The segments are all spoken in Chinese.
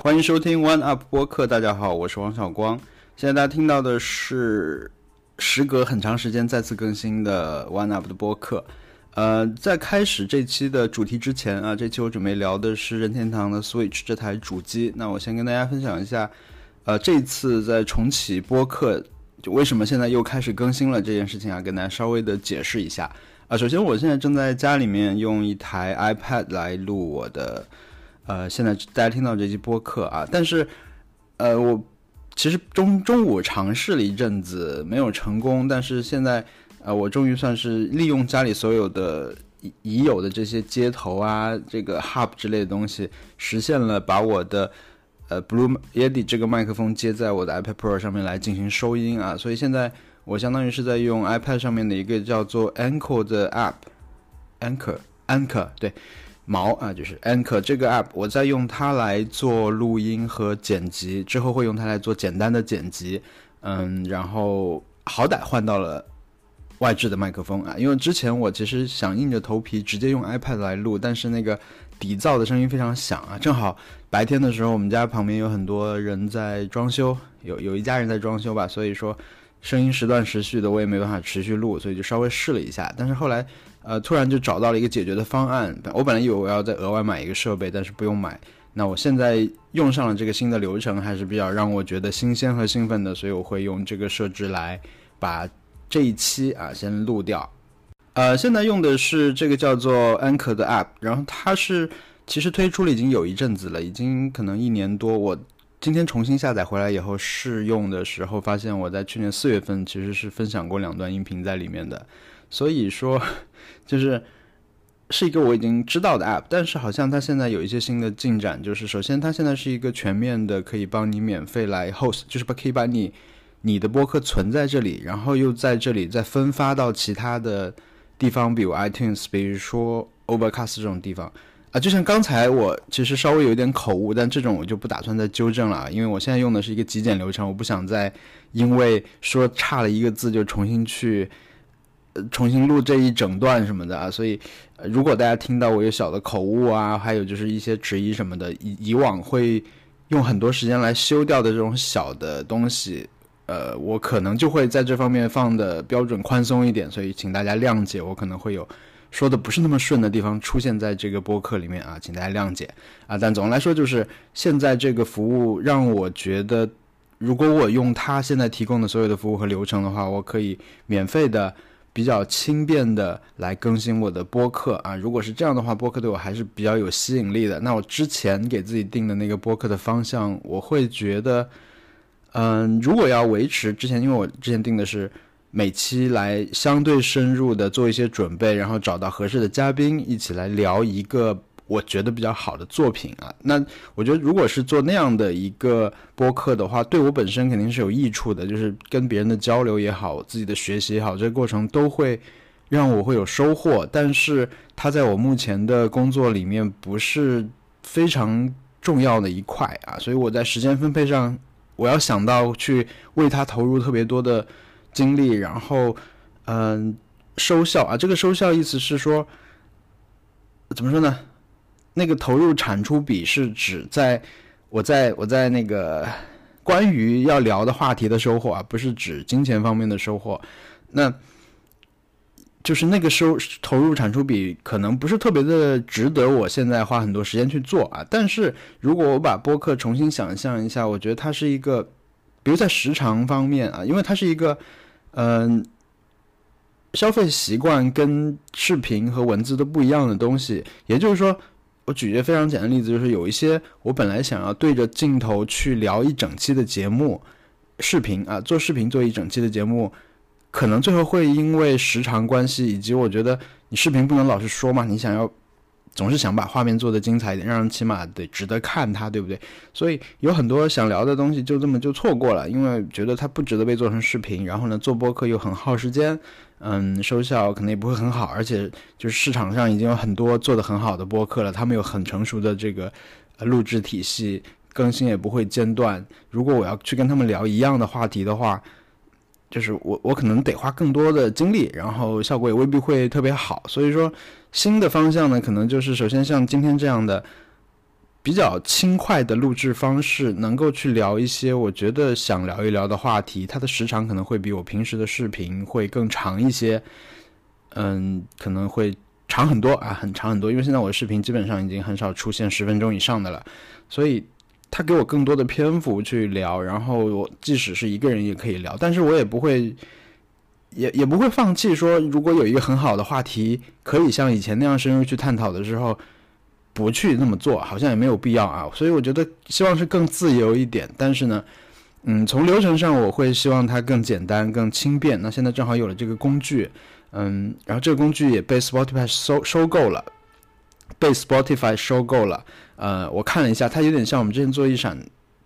欢迎收听 One Up 播客，大家好，我是王小光。现在大家听到的是时隔很长时间再次更新的 One Up 的播客。呃，在开始这期的主题之前啊，这期我准备聊的是任天堂的 Switch 这台主机。那我先跟大家分享一下，呃，这次在重启播客，就为什么现在又开始更新了这件事情啊，跟大家稍微的解释一下。啊，首先我现在正在家里面用一台 iPad 来录我的，呃，现在大家听到这期播客啊，但是，呃，我其实中中午尝试了一阵子没有成功，但是现在，呃，我终于算是利用家里所有的已已有的这些接头啊，这个 Hub 之类的东西，实现了把我的呃 Blue Yeti 这个麦克风接在我的 iPad Pro 上面来进行收音啊，所以现在。我相当于是在用 iPad 上面的一个叫做 Anchor 的 App，Anchor，Anchor，对，毛啊，就是 Anchor 这个 App，我在用它来做录音和剪辑，之后会用它来做简单的剪辑，嗯，然后好歹换到了外置的麦克风啊，因为之前我其实想硬着头皮直接用 iPad 来录，但是那个底噪的声音非常响啊，正好白天的时候我们家旁边有很多人在装修，有有一家人在装修吧，所以说。声音时断时续的，我也没办法持续录，所以就稍微试了一下。但是后来，呃，突然就找到了一个解决的方案。我本来以为我要再额外买一个设备，但是不用买。那我现在用上了这个新的流程，还是比较让我觉得新鲜和兴奋的，所以我会用这个设置来把这一期啊先录掉。呃，现在用的是这个叫做 Anchor 的 App，然后它是其实推出了已经有一阵子了，已经可能一年多。我今天重新下载回来以后试用的时候，发现我在去年四月份其实是分享过两段音频在里面的，所以说 就是是一个我已经知道的 app，但是好像它现在有一些新的进展，就是首先它现在是一个全面的可以帮你免费来 host，就是把可以把你你的播客存在这里，然后又在这里再分发到其他的地方，比如 iTunes，比如说 Overcast 这种地方。啊，就像刚才我其实稍微有一点口误，但这种我就不打算再纠正了，因为我现在用的是一个极简流程，我不想再因为说差了一个字就重新去重新录这一整段什么的啊。所以，如果大家听到我有小的口误啊，还有就是一些质疑什么的，以以往会用很多时间来修掉的这种小的东西，呃，我可能就会在这方面放的标准宽松一点，所以请大家谅解，我可能会有。说的不是那么顺的地方出现在这个播客里面啊，请大家谅解啊。但总的来说，就是现在这个服务让我觉得，如果我用它现在提供的所有的服务和流程的话，我可以免费的、比较轻便的来更新我的播客啊。如果是这样的话，播客对我还是比较有吸引力的。那我之前给自己定的那个播客的方向，我会觉得，嗯，如果要维持之前，因为我之前定的是。每期来相对深入的做一些准备，然后找到合适的嘉宾一起来聊一个我觉得比较好的作品啊。那我觉得如果是做那样的一个播客的话，对我本身肯定是有益处的，就是跟别人的交流也好，自己的学习也好，这个过程都会让我会有收获。但是它在我目前的工作里面不是非常重要的一块啊，所以我在时间分配上，我要想到去为它投入特别多的。精力，然后，嗯，收效啊，这个收效意思是说，怎么说呢？那个投入产出比是指在我在我在那个关于要聊的话题的收获啊，不是指金钱方面的收获。那就是那个收投入产出比可能不是特别的值得我现在花很多时间去做啊。但是如果我把播客重新想象一下，我觉得它是一个，比如在时长方面啊，因为它是一个。嗯，消费习惯跟视频和文字都不一样的东西，也就是说，我举一个非常简单的例子，就是有一些我本来想要对着镜头去聊一整期的节目，视频啊，做视频做一整期的节目，可能最后会因为时长关系，以及我觉得你视频不能老是说嘛，你想要。总是想把画面做得精彩一点，让人起码得值得看它，对不对？所以有很多想聊的东西就这么就错过了，因为觉得它不值得被做成视频。然后呢，做播客又很耗时间，嗯，收效可能也不会很好，而且就是市场上已经有很多做得很好的播客了，他们有很成熟的这个录制体系，更新也不会间断。如果我要去跟他们聊一样的话题的话，就是我我可能得花更多的精力，然后效果也未必会特别好。所以说。新的方向呢，可能就是首先像今天这样的，比较轻快的录制方式，能够去聊一些我觉得想聊一聊的话题。它的时长可能会比我平时的视频会更长一些，嗯，可能会长很多啊，很长很多。因为现在我的视频基本上已经很少出现十分钟以上的了，所以他给我更多的篇幅去聊。然后我即使是一个人也可以聊，但是我也不会，也也不会放弃。说如果有一个很好的话题，可以像以前那样深入去探讨的时候。不去那么做，好像也没有必要啊。所以我觉得希望是更自由一点。但是呢，嗯，从流程上我会希望它更简单、更轻便。那现在正好有了这个工具，嗯，然后这个工具也被 Spotify 收收购了，被 Spotify 收购了。呃，我看了一下，它有点像我们之前做一闪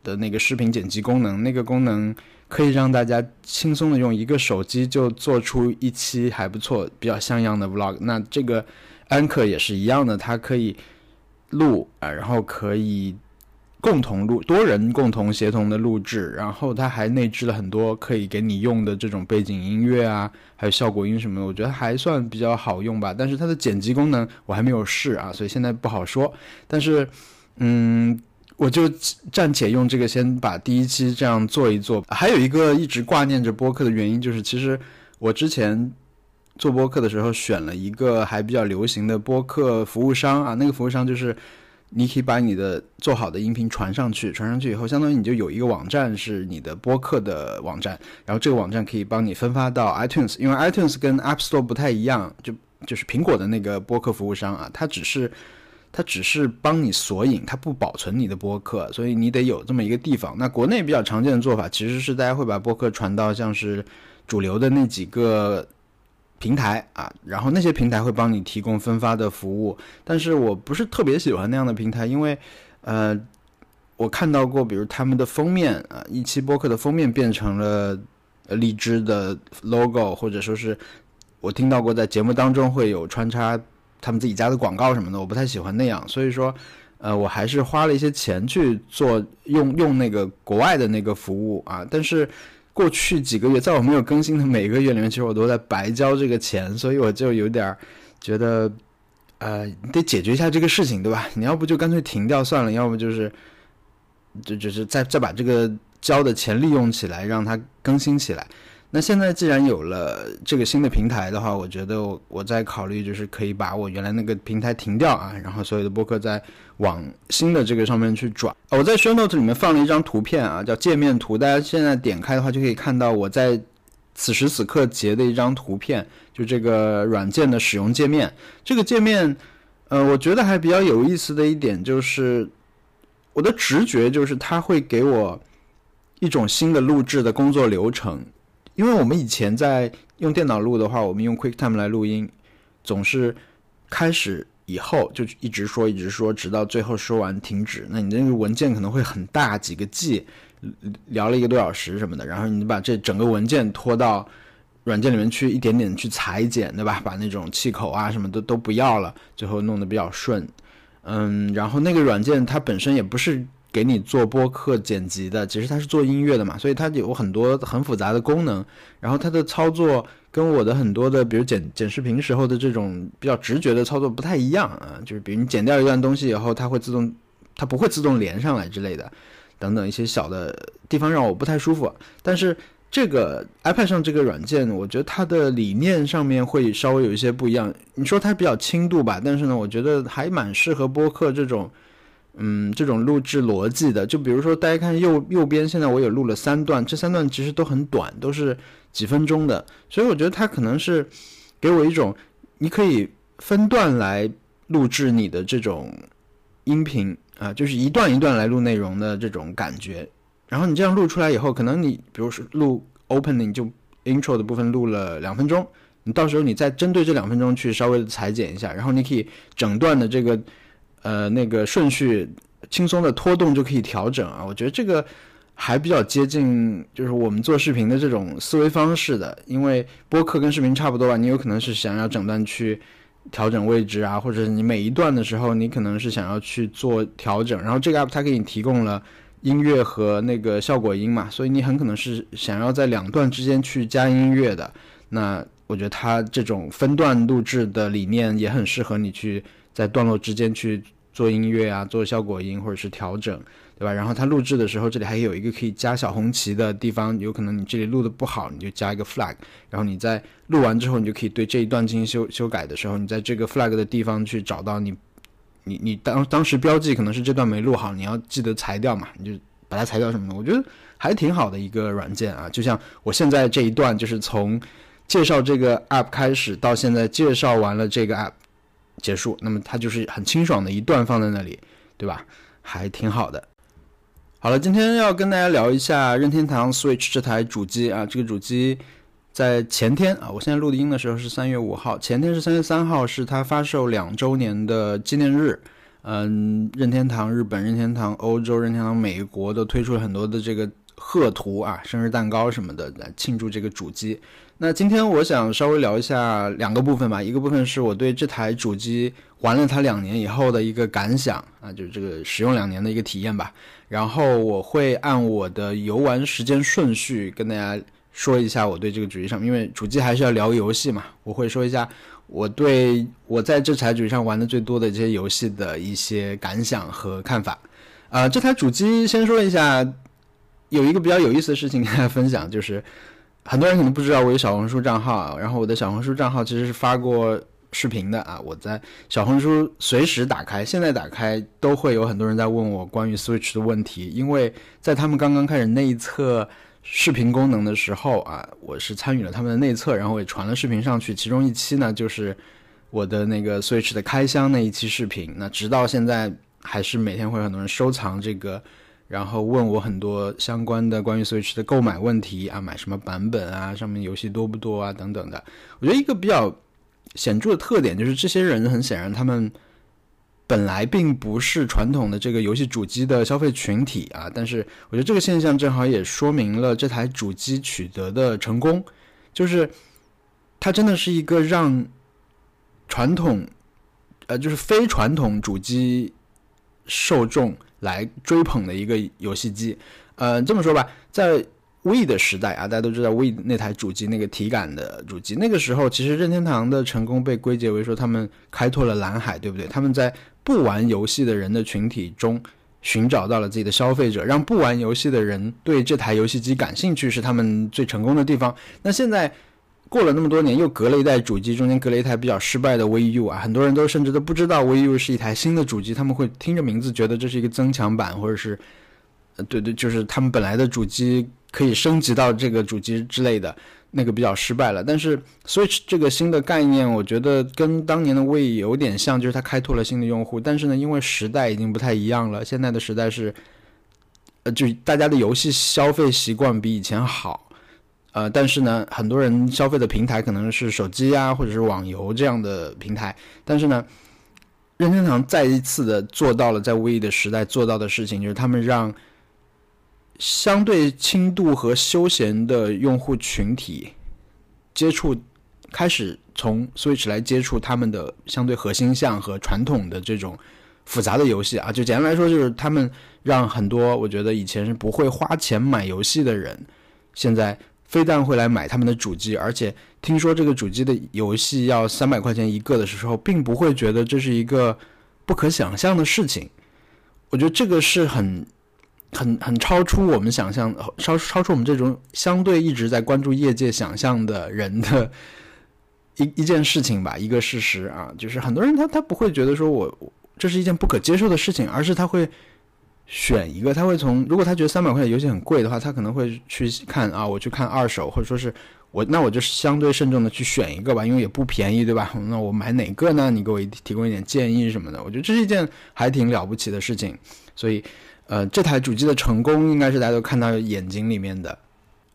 的那个视频剪辑功能，那个功能可以让大家轻松的用一个手机就做出一期还不错、比较像样的 Vlog。那这个 Anchor 也是一样的，它可以。录啊，然后可以共同录，多人共同协同的录制，然后它还内置了很多可以给你用的这种背景音乐啊，还有效果音什么的，我觉得还算比较好用吧。但是它的剪辑功能我还没有试啊，所以现在不好说。但是，嗯，我就暂且用这个先把第一期这样做一做。还有一个一直挂念着播客的原因，就是其实我之前。做播客的时候选了一个还比较流行的播客服务商啊，那个服务商就是你可以把你的做好的音频传上去，传上去以后，相当于你就有一个网站是你的播客的网站，然后这个网站可以帮你分发到 iTunes，因为 iTunes 跟 App Store 不太一样，就就是苹果的那个播客服务商啊，它只是它只是帮你索引，它不保存你的播客，所以你得有这么一个地方。那国内比较常见的做法其实是大家会把播客传到像是主流的那几个。平台啊，然后那些平台会帮你提供分发的服务，但是我不是特别喜欢那样的平台，因为，呃，我看到过，比如他们的封面啊，一期播客的封面变成了荔枝的 logo，或者说是我听到过在节目当中会有穿插他们自己家的广告什么的，我不太喜欢那样，所以说，呃，我还是花了一些钱去做用用那个国外的那个服务啊，但是。过去几个月，在我没有更新的每个月里面，其实我都在白交这个钱，所以我就有点觉得，呃，得解决一下这个事情，对吧？你要不就干脆停掉算了，要不就是，就就是再再把这个交的钱利用起来，让它更新起来。那现在既然有了这个新的平台的话，我觉得我我在考虑就是可以把我原来那个平台停掉啊，然后所有的播客在往新的这个上面去转。我在 Show Note 里面放了一张图片啊，叫界面图，大家现在点开的话就可以看到我在此时此刻截的一张图片，就这个软件的使用界面。这个界面，呃，我觉得还比较有意思的一点就是，我的直觉就是它会给我一种新的录制的工作流程。因为我们以前在用电脑录的话，我们用 QuickTime 来录音，总是开始以后就一直说一直说，直到最后说完停止。那你那个文件可能会很大，几个 G，聊了一个多小时什么的，然后你把这整个文件拖到软件里面去，一点点去裁剪，对吧？把那种气口啊什么的都不要了，最后弄得比较顺。嗯，然后那个软件它本身也不是。给你做播客剪辑的，其实它是做音乐的嘛，所以它有很多很复杂的功能。然后它的操作跟我的很多的，比如剪剪视频时候的这种比较直觉的操作不太一样啊。就是比如你剪掉一段东西以后，它会自动，它不会自动连上来之类的，等等一些小的地方让我不太舒服。但是这个 iPad 上这个软件，我觉得它的理念上面会稍微有一些不一样。你说它比较轻度吧，但是呢，我觉得还蛮适合播客这种。嗯，这种录制逻辑的，就比如说大家看右右边，现在我有录了三段，这三段其实都很短，都是几分钟的，所以我觉得它可能是给我一种你可以分段来录制你的这种音频啊，就是一段一段来录内容的这种感觉。然后你这样录出来以后，可能你比如说录 opening 就 intro 的部分录了两分钟，你到时候你再针对这两分钟去稍微的裁剪一下，然后你可以整段的这个。呃，那个顺序轻松的拖动就可以调整啊，我觉得这个还比较接近，就是我们做视频的这种思维方式的。因为播客跟视频差不多吧，你有可能是想要整段去调整位置啊，或者你每一段的时候，你可能是想要去做调整。然后这个 app 它给你提供了音乐和那个效果音嘛，所以你很可能是想要在两段之间去加音乐的。那我觉得它这种分段录制的理念也很适合你去。在段落之间去做音乐啊，做效果音或者是调整，对吧？然后它录制的时候，这里还有一个可以加小红旗的地方，有可能你这里录的不好，你就加一个 flag，然后你在录完之后，你就可以对这一段进行修修改的时候，你在这个 flag 的地方去找到你，你你当当时标记可能是这段没录好，你要记得裁掉嘛，你就把它裁掉什么的，我觉得还挺好的一个软件啊。就像我现在这一段，就是从介绍这个 app 开始到现在介绍完了这个 app。结束，那么它就是很清爽的一段放在那里，对吧？还挺好的。好了，今天要跟大家聊一下任天堂 Switch 这台主机啊。这个主机在前天啊，我现在录的音的时候是三月五号，前天是三月三号，是它发售两周年的纪念日。嗯，任天堂日本、任天堂欧洲、任天堂美国都推出了很多的这个贺图啊、生日蛋糕什么的来庆祝这个主机。那今天我想稍微聊一下两个部分吧，一个部分是我对这台主机玩了它两年以后的一个感想啊，就是这个使用两年的一个体验吧。然后我会按我的游玩时间顺序跟大家说一下我对这个主机上，因为主机还是要聊游戏嘛，我会说一下我对我在这台主机上玩的最多的这些游戏的一些感想和看法。啊，这台主机先说一下，有一个比较有意思的事情跟大家分享，就是。很多人可能不知道我有小红书账号，然后我的小红书账号其实是发过视频的啊。我在小红书随时打开，现在打开都会有很多人在问我关于 Switch 的问题，因为在他们刚刚开始内测视频功能的时候啊，我是参与了他们的内测，然后也传了视频上去。其中一期呢，就是我的那个 Switch 的开箱那一期视频。那直到现在，还是每天会有很多人收藏这个。然后问我很多相关的关于 Switch 的购买问题啊，买什么版本啊，上面游戏多不多啊，等等的。我觉得一个比较显著的特点就是，这些人很显然他们本来并不是传统的这个游戏主机的消费群体啊。但是我觉得这个现象正好也说明了这台主机取得的成功，就是它真的是一个让传统呃，就是非传统主机受众。来追捧的一个游戏机，呃，这么说吧，在 We 的时代啊，大家都知道 We 那台主机那个体感的主机，那个时候其实任天堂的成功被归结为说他们开拓了蓝海，对不对？他们在不玩游戏的人的群体中寻找到了自己的消费者，让不玩游戏的人对这台游戏机感兴趣，是他们最成功的地方。那现在。过了那么多年，又隔了一代主机，中间隔了一台比较失败的 VU 啊，很多人都甚至都不知道 VU 是一台新的主机，他们会听着名字觉得这是一个增强版，或者是，呃，对对，就是他们本来的主机可以升级到这个主机之类的，那个比较失败了。但是 Switch 这个新的概念，我觉得跟当年的 V 有点像，就是它开拓了新的用户，但是呢，因为时代已经不太一样了，现在的时代是，呃，就大家的游戏消费习惯比以前好。呃，但是呢，很多人消费的平台可能是手机啊，或者是网游这样的平台。但是呢，任天堂再一次的做到了在 V 的时代做到的事情，就是他们让相对轻度和休闲的用户群体接触，开始从 Switch 来接触他们的相对核心项和传统的这种复杂的游戏啊。就简单来说，就是他们让很多我觉得以前是不会花钱买游戏的人，现在。非但会来买他们的主机，而且听说这个主机的游戏要三百块钱一个的时候，并不会觉得这是一个不可想象的事情。我觉得这个是很、很、很超出我们想象，超超出我们这种相对一直在关注业界想象的人的一 一件事情吧，一个事实啊，就是很多人他他不会觉得说我这是一件不可接受的事情，而是他会。选一个，他会从如果他觉得三百块钱游戏很贵的话，他可能会去看啊，我去看二手，或者说是我那我就相对慎重的去选一个吧，因为也不便宜，对吧？那我买哪个呢？你给我提供一点建议什么的，我觉得这是一件还挺了不起的事情。所以，呃，这台主机的成功应该是大家都看到眼睛里面的。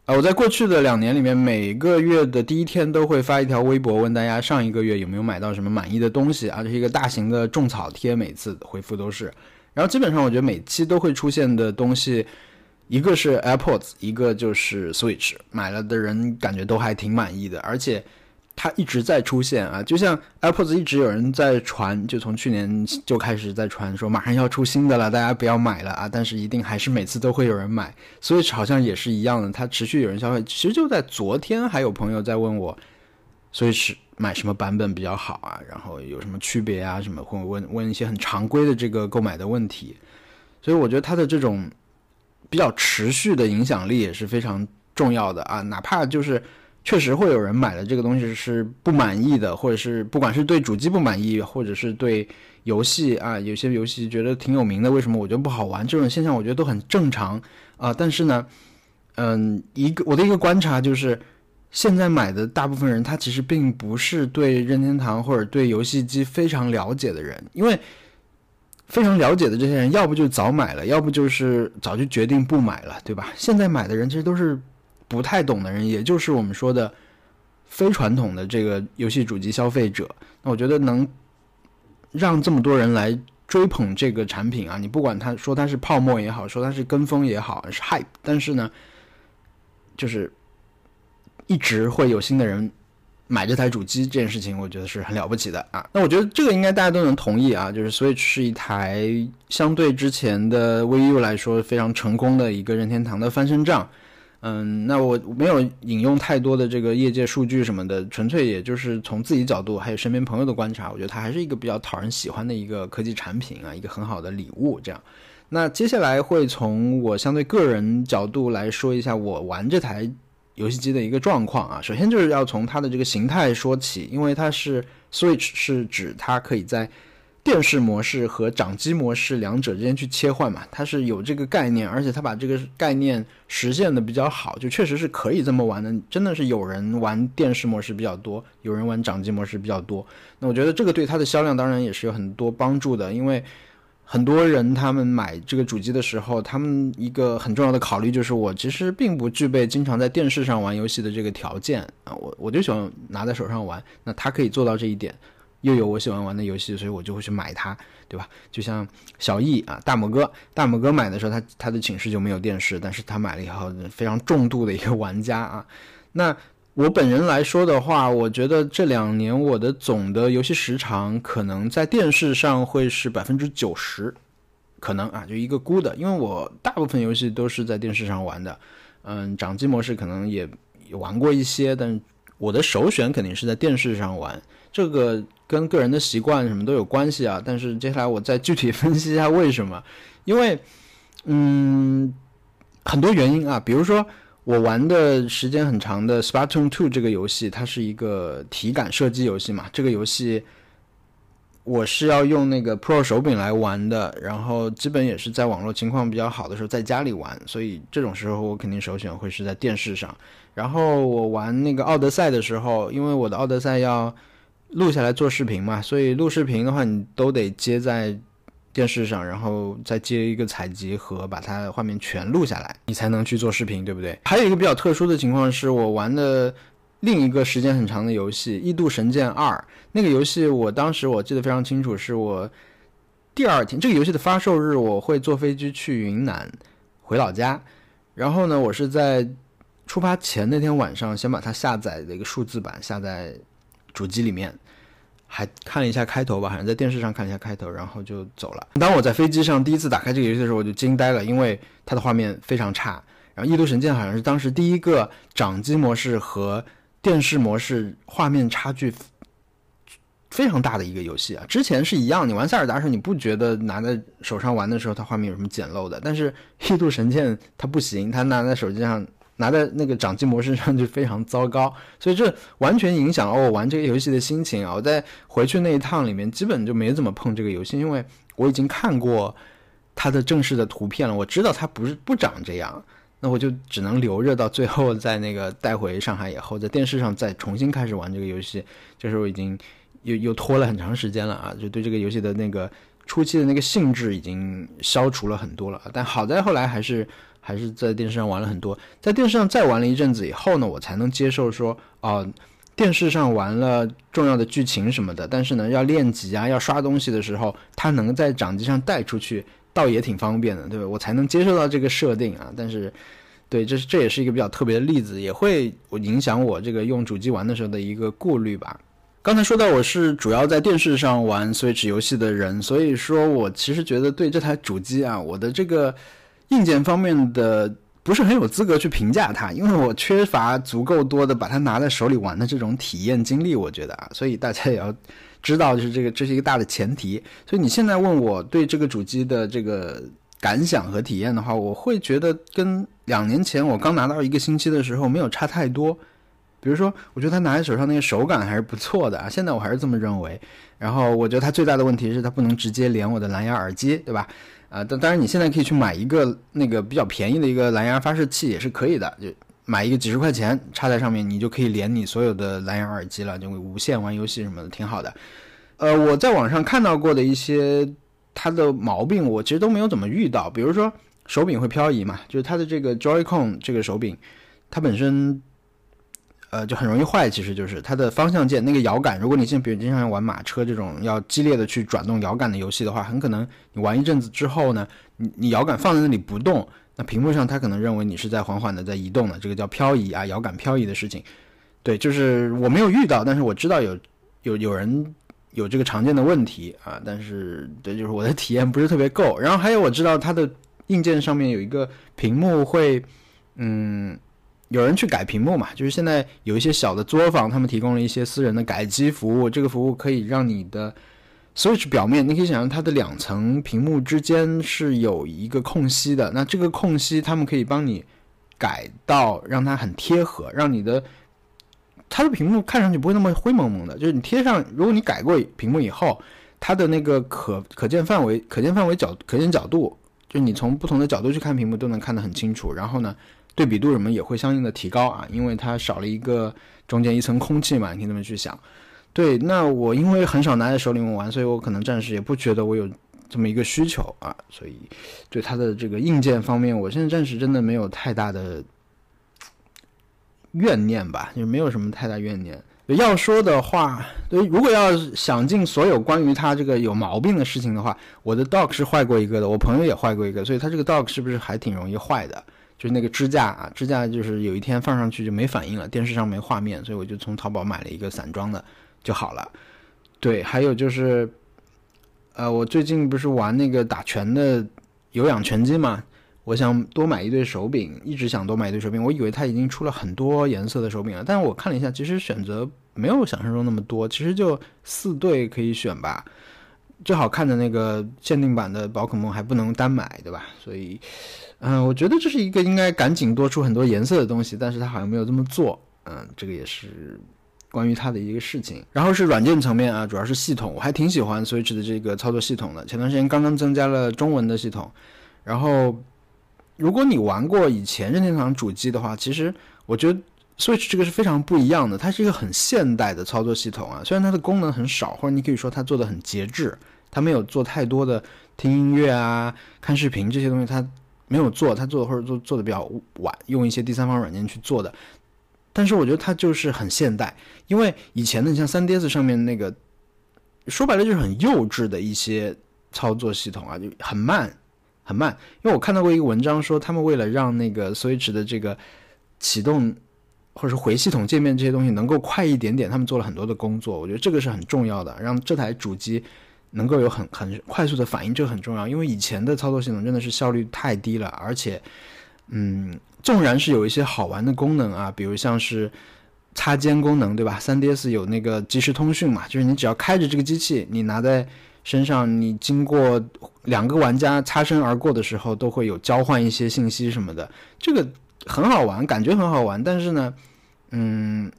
啊，我在过去的两年里面，每个月的第一天都会发一条微博，问大家上一个月有没有买到什么满意的东西啊，这是一个大型的种草贴，每次回复都是。然后基本上，我觉得每期都会出现的东西，一个是 AirPods，一个就是 Switch。买了的人感觉都还挺满意的，而且它一直在出现啊。就像 AirPods 一直有人在传，就从去年就开始在传，说马上要出新的了，大家不要买了啊。但是一定还是每次都会有人买，Switch 好像也是一样的，它持续有人消费。其实就在昨天，还有朋友在问我，Switch 买什么版本比较好啊，然后有什么区别啊，什么会问问一些很常规的这个购买的问题。所以我觉得它的这种比较持续的影响力也是非常重要的啊，哪怕就是确实会有人买了这个东西是不满意的，或者是不管是对主机不满意，或者是对游戏啊，有些游戏觉得挺有名的，为什么我觉得不好玩？这种现象我觉得都很正常啊。但是呢，嗯，一个我的一个观察就是，现在买的大部分人他其实并不是对任天堂或者对游戏机非常了解的人，因为。非常了解的这些人，要不就早买了，要不就是早就决定不买了，对吧？现在买的人其实都是不太懂的人，也就是我们说的非传统的这个游戏主机消费者。那我觉得能让这么多人来追捧这个产品啊，你不管他说它是泡沫也好，说它是跟风也好，是 hype，但是呢，就是一直会有新的人。买这台主机这件事情，我觉得是很了不起的啊。那我觉得这个应该大家都能同意啊，就是 Switch 是一台相对之前的 VU 来说非常成功的一个任天堂的翻身仗。嗯，那我没有引用太多的这个业界数据什么的，纯粹也就是从自己角度还有身边朋友的观察，我觉得它还是一个比较讨人喜欢的一个科技产品啊，一个很好的礼物。这样，那接下来会从我相对个人角度来说一下我玩这台。游戏机的一个状况啊，首先就是要从它的这个形态说起，因为它是 Switch，是指它可以在电视模式和掌机模式两者之间去切换嘛，它是有这个概念，而且它把这个概念实现的比较好，就确实是可以这么玩的，真的是有人玩电视模式比较多，有人玩掌机模式比较多，那我觉得这个对它的销量当然也是有很多帮助的，因为。很多人他们买这个主机的时候，他们一个很重要的考虑就是，我其实并不具备经常在电视上玩游戏的这个条件啊，我我就喜欢拿在手上玩，那它可以做到这一点，又有我喜欢玩的游戏，所以我就会去买它，对吧？就像小易啊，大拇哥，大拇哥买的时候，他他的寝室就没有电视，但是他买了以后非常重度的一个玩家啊，那。我本人来说的话，我觉得这两年我的总的游戏时长可能在电视上会是百分之九十，可能啊，就一个估的，因为我大部分游戏都是在电视上玩的，嗯，掌机模式可能也玩过一些，但我的首选肯定是在电视上玩，这个跟个人的习惯什么都有关系啊。但是接下来我再具体分析一下为什么，因为嗯，很多原因啊，比如说。我玩的时间很长的《Splatoon 2》这个游戏，它是一个体感射击游戏嘛。这个游戏我是要用那个 Pro 手柄来玩的，然后基本也是在网络情况比较好的时候在家里玩，所以这种时候我肯定首选会是在电视上。然后我玩那个《奥德赛》的时候，因为我的《奥德赛》要录下来做视频嘛，所以录视频的话你都得接在。电视上，然后再接一个采集盒，把它画面全录下来，你才能去做视频，对不对？还有一个比较特殊的情况是，我玩的另一个时间很长的游戏《异度神剑二》，那个游戏我当时我记得非常清楚，是我第二天这个游戏的发售日，我会坐飞机去云南回老家，然后呢，我是在出发前那天晚上先把它下载的一个数字版下在主机里面。还看了一下开头吧，好像在电视上看了一下开头，然后就走了。当我在飞机上第一次打开这个游戏的时候，我就惊呆了，因为它的画面非常差。然后《异度神剑》好像是当时第一个掌机模式和电视模式画面差距非常大的一个游戏啊。之前是一样，你玩塞尔达的时候，你不觉得拿在手上玩的时候它画面有什么简陋的？但是《异度神剑》它不行，它拿在手机上。拿在那个掌机模式上就非常糟糕，所以这完全影响了我玩这个游戏的心情啊！我在回去那一趟里面基本就没怎么碰这个游戏，因为我已经看过它的正式的图片了，我知道它不是不长这样，那我就只能留着到最后在那个带回上海以后，在电视上再重新开始玩这个游戏。这时候已经又又拖了很长时间了啊！就对这个游戏的那个初期的那个兴致已经消除了很多了，但好在后来还是。还是在电视上玩了很多，在电视上再玩了一阵子以后呢，我才能接受说，哦，电视上玩了重要的剧情什么的，但是呢，要练级啊，要刷东西的时候，它能在掌机上带出去，倒也挺方便的，对吧？我才能接受到这个设定啊。但是，对，这这也是一个比较特别的例子，也会影响我这个用主机玩的时候的一个顾虑吧。刚才说到我是主要在电视上玩 Switch 游戏的人，所以说我其实觉得对这台主机啊，我的这个。硬件方面的不是很有资格去评价它，因为我缺乏足够多的把它拿在手里玩的这种体验经历，我觉得啊，所以大家也要知道，就是这个这是一个大的前提。所以你现在问我对这个主机的这个感想和体验的话，我会觉得跟两年前我刚拿到一个星期的时候没有差太多。比如说，我觉得它拿在手上那个手感还是不错的啊，现在我还是这么认为。然后我觉得它最大的问题是它不能直接连我的蓝牙耳机，对吧？啊，但当然你现在可以去买一个那个比较便宜的一个蓝牙发射器也是可以的，就买一个几十块钱插在上面，你就可以连你所有的蓝牙耳机了，就会无线玩游戏什么的，挺好的。呃，我在网上看到过的一些它的毛病，我其实都没有怎么遇到。比如说手柄会漂移嘛，就是它的这个 Joy-Con 这个手柄，它本身。呃，就很容易坏，其实就是它的方向键那个摇杆。如果你现在比如经常玩马车这种要激烈的去转动摇杆的游戏的话，很可能你玩一阵子之后呢，你你摇杆放在那里不动，那屏幕上它可能认为你是在缓缓的在移动的，这个叫漂移啊，摇杆漂移的事情。对，就是我没有遇到，但是我知道有有有人有这个常见的问题啊，但是对，就是我的体验不是特别够。然后还有我知道它的硬件上面有一个屏幕会，嗯。有人去改屏幕嘛？就是现在有一些小的作坊，他们提供了一些私人的改机服务。这个服务可以让你的 Switch 表面，你可以想象它的两层屏幕之间是有一个空隙的。那这个空隙，他们可以帮你改到让它很贴合，让你的它的屏幕看上去不会那么灰蒙蒙的。就是你贴上，如果你改过屏幕以后，它的那个可可见范围、可见范围角、可见角度，就你从不同的角度去看屏幕都能看得很清楚。然后呢？对比度什么也会相应的提高啊，因为它少了一个中间一层空气嘛，你可以这么去想。对，那我因为很少拿在手里面玩，所以我可能暂时也不觉得我有这么一个需求啊，所以对它的这个硬件方面，我现在暂时真的没有太大的怨念吧，就没有什么太大怨念。要说的话，对，如果要想尽所有关于它这个有毛病的事情的话，我的 dock 是坏过一个的，我朋友也坏过一个，所以它这个 dock 是不是还挺容易坏的？就是那个支架啊，支架就是有一天放上去就没反应了，电视上没画面，所以我就从淘宝买了一个散装的就好了。对，还有就是，呃，我最近不是玩那个打拳的有氧拳击嘛，我想多买一对手柄，一直想多买一对手柄。我以为它已经出了很多颜色的手柄了，但是我看了一下，其实选择没有想象中那么多，其实就四对可以选吧。最好看的那个限定版的宝可梦还不能单买，对吧？所以。嗯，我觉得这是一个应该赶紧多出很多颜色的东西，但是他好像没有这么做。嗯，这个也是关于他的一个事情。然后是软件层面啊，主要是系统，我还挺喜欢 Switch 的这个操作系统的。前段时间刚刚增加了中文的系统。然后，如果你玩过以前任天堂主机的话，其实我觉得 Switch 这个是非常不一样的。它是一个很现代的操作系统啊，虽然它的功能很少，或者你可以说它做的很节制，它没有做太多的听音乐啊、看视频这些东西，它。没有做，他做的或者做做的比较晚，用一些第三方软件去做的。但是我觉得它就是很现代，因为以前的你像 3DS 上面那个，说白了就是很幼稚的一些操作系统啊，就很慢，很慢。因为我看到过一个文章说，他们为了让那个 Switch 的这个启动或者是回系统界面这些东西能够快一点点，他们做了很多的工作。我觉得这个是很重要的，让这台主机。能够有很很快速的反应，这个很重要，因为以前的操作系统真的是效率太低了，而且，嗯，纵然是有一些好玩的功能啊，比如像是擦肩功能，对吧？3DS 有那个即时通讯嘛，就是你只要开着这个机器，你拿在身上，你经过两个玩家擦身而过的时候，都会有交换一些信息什么的，这个很好玩，感觉很好玩，但是呢，嗯。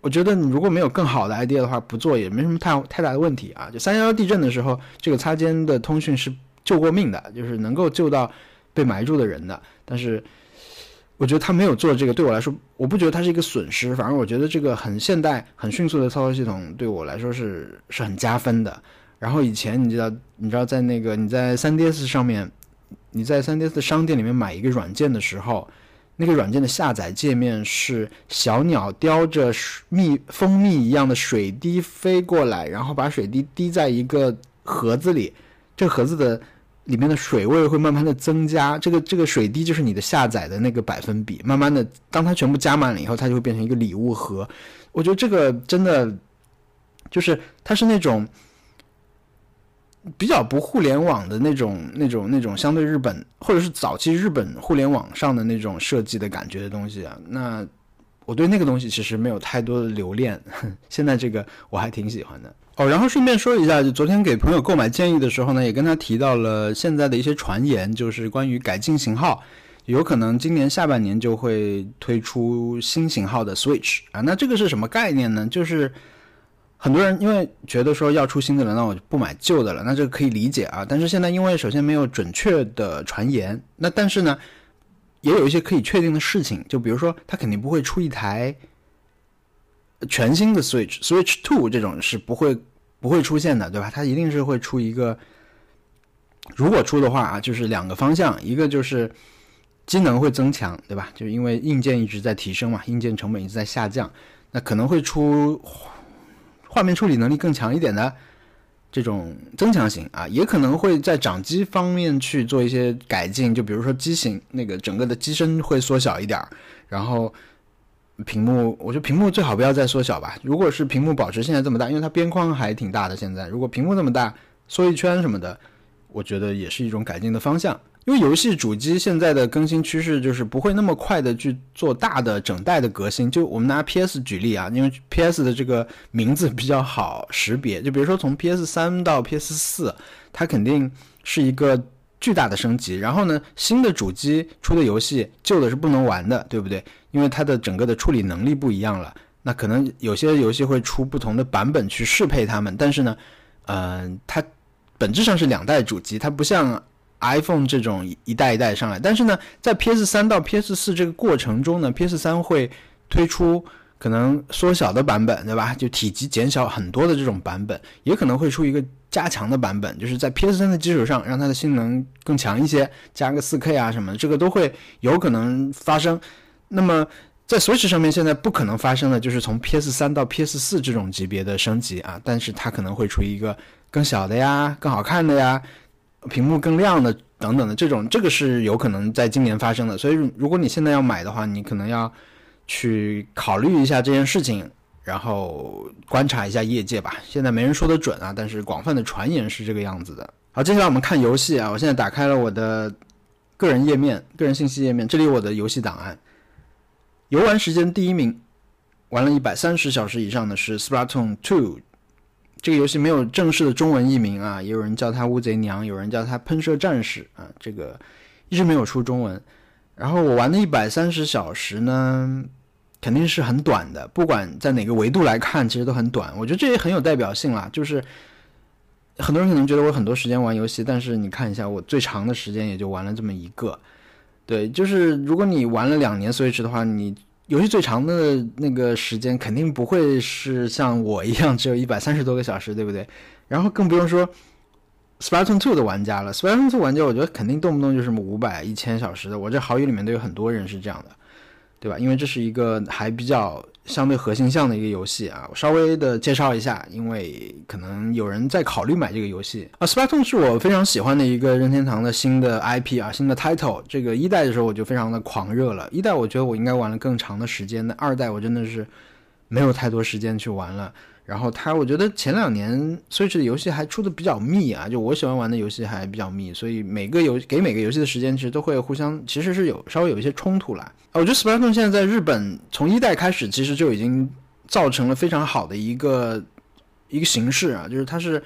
我觉得你如果没有更好的 idea 的话，不做也没什么太太大的问题啊。就三幺幺地震的时候，这个擦肩的通讯是救过命的，就是能够救到被埋住的人的。但是，我觉得他没有做这个，对我来说，我不觉得它是一个损失，反而我觉得这个很现代、很迅速的操作系统对我来说是是很加分的。然后以前你知道，你知道在那个你在 3DS 上面，你在 3DS 商店里面买一个软件的时候。那个软件的下载界面是小鸟叼着蜜蜂蜜一样的水滴飞过来，然后把水滴滴在一个盒子里，这盒子的里面的水位会慢慢的增加，这个这个水滴就是你的下载的那个百分比，慢慢的当它全部加满了以后，它就会变成一个礼物盒。我觉得这个真的就是它是那种比较不互联网的那种、那种、那种相对日本或者是早期日本互联网上的那种设计的感觉的东西啊，那我对那个东西其实没有太多的留恋。现在这个我还挺喜欢的哦。然后顺便说一下，就昨天给朋友购买建议的时候呢，也跟他提到了现在的一些传言，就是关于改进型号，有可能今年下半年就会推出新型号的 Switch 啊。那这个是什么概念呢？就是很多人因为觉得说要出新的了，那我就不买旧的了，那这个可以理解啊。但是现在因为首先没有准确的传言，那但是呢，也有一些可以确定的事情，就比如说它肯定不会出一台全新的 Switch，Switch Two 这种是不会不会出现的，对吧？它一定是会出一个，如果出的话啊，就是两个方向，一个就是机能会增强，对吧？就因为硬件一直在提升嘛，硬件成本一直在下降，那可能会出。画面处理能力更强一点的这种增强型啊，也可能会在掌机方面去做一些改进，就比如说机型那个整个的机身会缩小一点，然后屏幕，我觉得屏幕最好不要再缩小吧。如果是屏幕保持现在这么大，因为它边框还挺大的，现在如果屏幕这么大，缩一圈什么的，我觉得也是一种改进的方向。因为游戏主机现在的更新趋势就是不会那么快的去做大的整代的革新。就我们拿 PS 举例啊，因为 PS 的这个名字比较好识别。就比如说从 PS 三到 PS 四，它肯定是一个巨大的升级。然后呢，新的主机出的游戏，旧的是不能玩的，对不对？因为它的整个的处理能力不一样了。那可能有些游戏会出不同的版本去适配它们。但是呢，嗯，它本质上是两代主机，它不像。iPhone 这种一代一代上来，但是呢，在 PS 三到 PS 四这个过程中呢，PS 三会推出可能缩小的版本，对吧？就体积减小很多的这种版本，也可能会出一个加强的版本，就是在 PS 三的基础上让它的性能更强一些，加个 4K 啊什么，这个都会有可能发生。那么在 Switch 上面现在不可能发生的就是从 PS 三到 PS 四这种级别的升级啊，但是它可能会出一个更小的呀，更好看的呀。屏幕更亮的等等的这种，这个是有可能在今年发生的。所以，如果你现在要买的话，你可能要去考虑一下这件事情，然后观察一下业界吧。现在没人说得准啊，但是广泛的传言是这个样子的。好，接下来我们看游戏啊。我现在打开了我的个人页面，个人信息页面，这里我的游戏档案。游玩时间第一名，玩了一百三十小时以上的是《Splatoon 2》。这个游戏没有正式的中文译名啊，也有人叫它《乌贼娘》，有人叫它《喷射战士》啊，这个一直没有出中文。然后我玩的一百三十小时呢，肯定是很短的，不管在哪个维度来看，其实都很短。我觉得这也很有代表性啦，就是很多人可能觉得我很多时间玩游戏，但是你看一下，我最长的时间也就玩了这么一个。对，就是如果你玩了两年 Switch 的话，你。游戏最长的那个时间肯定不会是像我一样只有一百三十多个小时，对不对？然后更不用说 Splatoon 2的玩家了。Splatoon 2玩家，我觉得肯定动不动就什么五百、一千小时的。我这好友里面都有很多人是这样的，对吧？因为这是一个还比较。相对核心向的一个游戏啊，我稍微的介绍一下，因为可能有人在考虑买这个游戏啊。Splatoon 是我非常喜欢的一个任天堂的新的 IP 啊，新的 title。这个一代的时候我就非常的狂热了，一代我觉得我应该玩了更长的时间，那二代我真的是没有太多时间去玩了。然后它，我觉得前两年 Switch 的游戏还出的比较密啊，就我喜欢玩的游戏还比较密，所以每个游给每个游戏的时间其实都会互相，其实是有稍微有一些冲突啦。啊，我觉得 Splatoon 现在在日本从一代开始，其实就已经造成了非常好的一个一个形式啊，就是它是。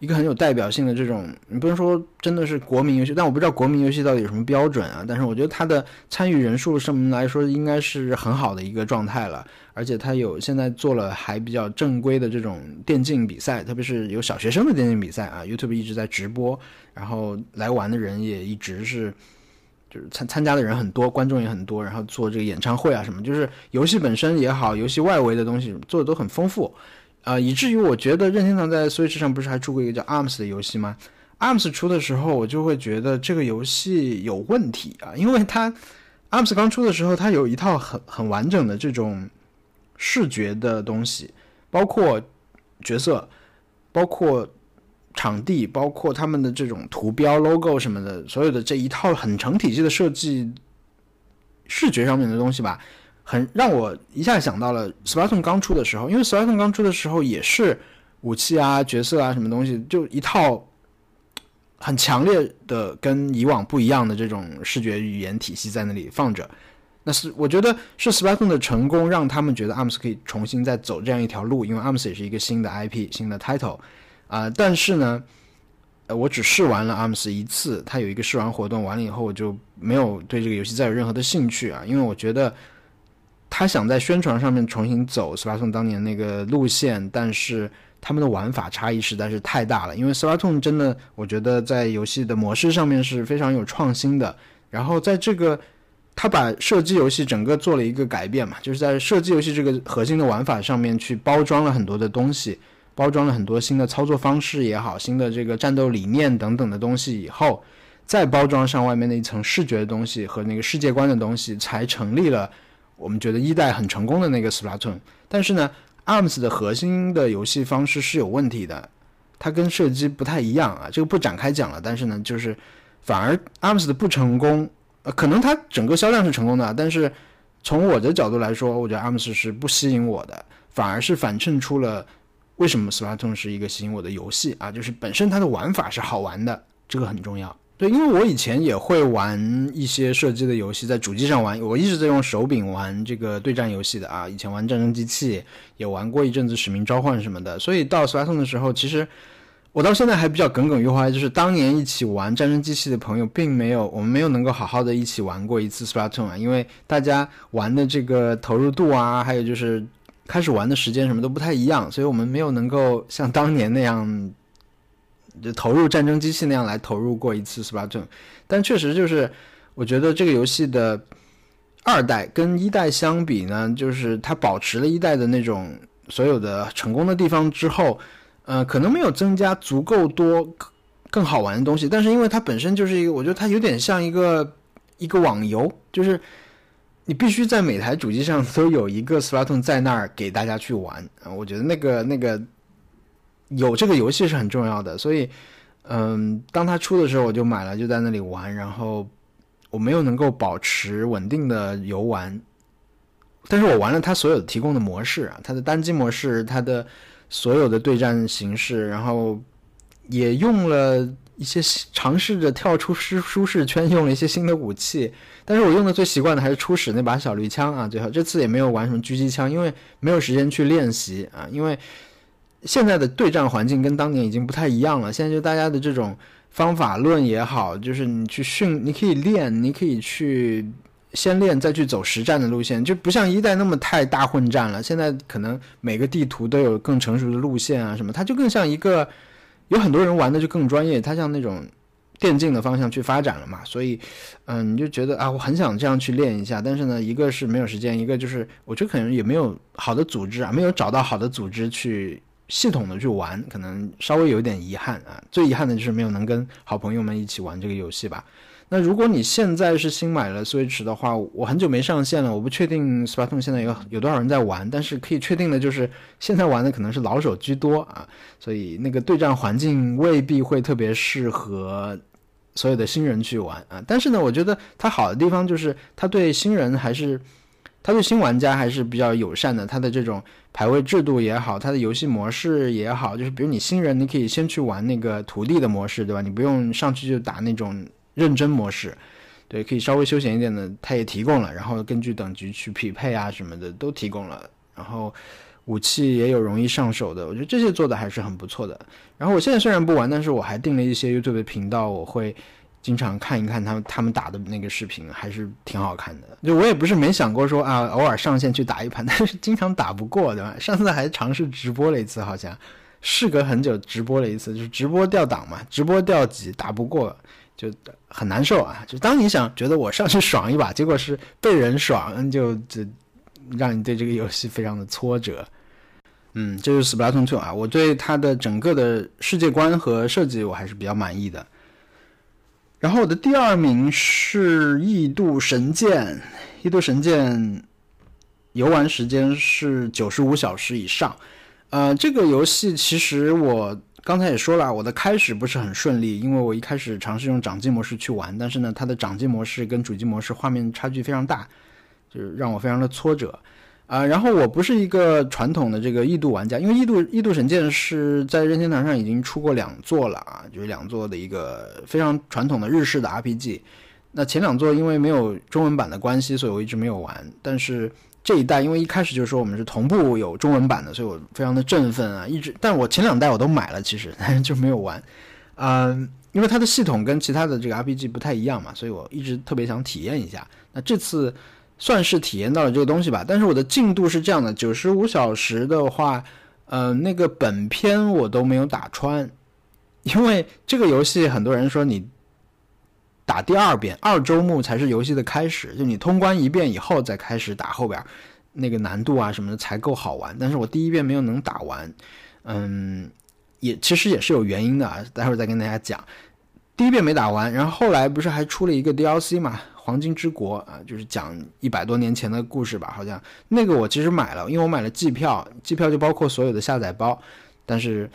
一个很有代表性的这种，你不能说真的是国民游戏，但我不知道国民游戏到底有什么标准啊。但是我觉得它的参与人数上面来说，应该是很好的一个状态了。而且他有现在做了还比较正规的这种电竞比赛，特别是有小学生的电竞比赛啊，YouTube 一直在直播，然后来玩的人也一直是，就是参参加的人很多，观众也很多，然后做这个演唱会啊什么，就是游戏本身也好，游戏外围的东西做的都很丰富。啊，以至于我觉得任天堂在 Switch 上不是还出过一个叫 Arms 的游戏吗？Arms 出的时候，我就会觉得这个游戏有问题啊，因为它 Arms 刚出的时候，它有一套很很完整的这种视觉的东西，包括角色，包括场地，包括他们的这种图标、logo 什么的，所有的这一套很成体系的设计，视觉上面的东西吧。很让我一下想到了 Sparton 刚出的时候，因为 Sparton 刚出的时候也是武器啊、角色啊什么东西，就一套很强烈的跟以往不一样的这种视觉语言体系在那里放着。那是我觉得是 Splatoon 的成功让他们觉得 ARMS 可以重新再走这样一条路，因为 ARMS 也是一个新的 IP、新的 title 啊。但是呢，呃，我只试玩了 ARMS 一次，它有一个试玩活动，完了以后我就没有对这个游戏再有任何的兴趣啊，因为我觉得他想在宣传上面重新走 Splatoon 当年那个路线，但是他们的玩法差异实在是太大了。因为 Splatoon 真的，我觉得在游戏的模式上面是非常有创新的，然后在这个。他把射击游戏整个做了一个改变嘛，就是在射击游戏这个核心的玩法上面去包装了很多的东西，包装了很多新的操作方式也好，新的这个战斗理念等等的东西以后，再包装上外面那一层视觉的东西和那个世界观的东西，才成立了我们觉得一代很成功的那个 Splatoon。但是呢，ARMS 的核心的游戏方式是有问题的，它跟射击不太一样啊，这个不展开讲了。但是呢，就是反而 ARMS 的不成功。可能它整个销量是成功的，但是从我的角度来说，我觉得 ARMS 是不吸引我的，反而是反衬出了为什么 Splatoon 是一个吸引我的游戏啊，就是本身它的玩法是好玩的，这个很重要。对，因为我以前也会玩一些射击的游戏，在主机上玩，我一直在用手柄玩这个对战游戏的啊，以前玩战争机器，也玩过一阵子使命召唤什么的，所以到 Splatoon 的时候，其实。我到现在还比较耿耿于怀，就是当年一起玩战争机器的朋友，并没有我们没有能够好好的一起玩过一次 Splatoon 啊，因为大家玩的这个投入度啊，还有就是开始玩的时间什么都不太一样，所以我们没有能够像当年那样就投入战争机器那样来投入过一次 Splatoon。但确实就是，我觉得这个游戏的二代跟一代相比呢，就是它保持了一代的那种所有的成功的地方之后。呃，可能没有增加足够多更好玩的东西，但是因为它本身就是一个，我觉得它有点像一个一个网游，就是你必须在每台主机上都有一个 Splatoon 在那儿给大家去玩啊。我觉得那个那个有这个游戏是很重要的，所以嗯，当它出的时候我就买了，就在那里玩，然后我没有能够保持稳定的游玩，但是我玩了它所有提供的模式啊，它的单机模式，它的。所有的对战形式，然后也用了一些尝试着跳出舒舒适圈，用了一些新的武器。但是我用的最习惯的还是初始那把小绿枪啊。最后这次也没有玩什么狙击枪，因为没有时间去练习啊。因为现在的对战环境跟当年已经不太一样了。现在就大家的这种方法论也好，就是你去训，你可以练，你可以去。先练再去走实战的路线，就不像一代那么太大混战了。现在可能每个地图都有更成熟的路线啊什么，它就更像一个有很多人玩的就更专业，它像那种电竞的方向去发展了嘛。所以，嗯，你就觉得啊，我很想这样去练一下，但是呢，一个是没有时间，一个就是我觉得可能也没有好的组织啊，没有找到好的组织去系统的去玩，可能稍微有点遗憾啊。最遗憾的就是没有能跟好朋友们一起玩这个游戏吧。那如果你现在是新买了 Switch 的话，我很久没上线了，我不确定 Splatoon 现在有有多少人在玩，但是可以确定的就是现在玩的可能是老手居多啊，所以那个对战环境未必会特别适合所有的新人去玩啊。但是呢，我觉得它好的地方就是它对新人还是，它对新玩家还是比较友善的。它的这种排位制度也好，它的游戏模式也好，就是比如你新人，你可以先去玩那个徒弟的模式，对吧？你不用上去就打那种。认真模式，对，可以稍微休闲一点的，它也提供了。然后根据等级去匹配啊什么的都提供了。然后武器也有容易上手的，我觉得这些做的还是很不错的。然后我现在虽然不玩，但是我还订了一些 YouTube 的频道，我会经常看一看他们他们打的那个视频，还是挺好看的。就我也不是没想过说啊，偶尔上线去打一盘，但是经常打不过，对吧？上次还尝试直播了一次，好像事隔很久直播了一次，就是直播掉档嘛，直播掉级打不过。就很难受啊！就当你想觉得我上去爽一把，结果是被人爽，就就让你对这个游戏非常的挫折。嗯，这就是 Splatoon 2啊，我对它的整个的世界观和设计我还是比较满意的。然后我的第二名是《异度神剑》，《异度神剑》游玩时间是九十五小时以上。呃，这个游戏其实我。刚才也说了，我的开始不是很顺利，因为我一开始尝试用掌机模式去玩，但是呢，它的掌机模式跟主机模式画面差距非常大，就是让我非常的挫折。啊，然后我不是一个传统的这个异度玩家，因为异度异度神剑是在任天堂上已经出过两座了啊，就是两座的一个非常传统的日式的 RPG。那前两座因为没有中文版的关系，所以我一直没有玩。但是这一代因为一开始就说我们是同步有中文版的，所以我非常的振奋啊！一直，但我前两代我都买了，其实但是就没有玩。嗯，因为它的系统跟其他的这个 RPG 不太一样嘛，所以我一直特别想体验一下。那这次算是体验到了这个东西吧。但是我的进度是这样的：九十五小时的话，呃，那个本片我都没有打穿，因为这个游戏很多人说你。打第二遍，二周目才是游戏的开始。就你通关一遍以后再开始打后边，那个难度啊什么的才够好玩。但是我第一遍没有能打完，嗯，也其实也是有原因的啊。待会儿再跟大家讲。第一遍没打完，然后后来不是还出了一个 DLC 嘛，《黄金之国》啊，就是讲一百多年前的故事吧？好像那个我其实买了，因为我买了季票，季票就包括所有的下载包，但是。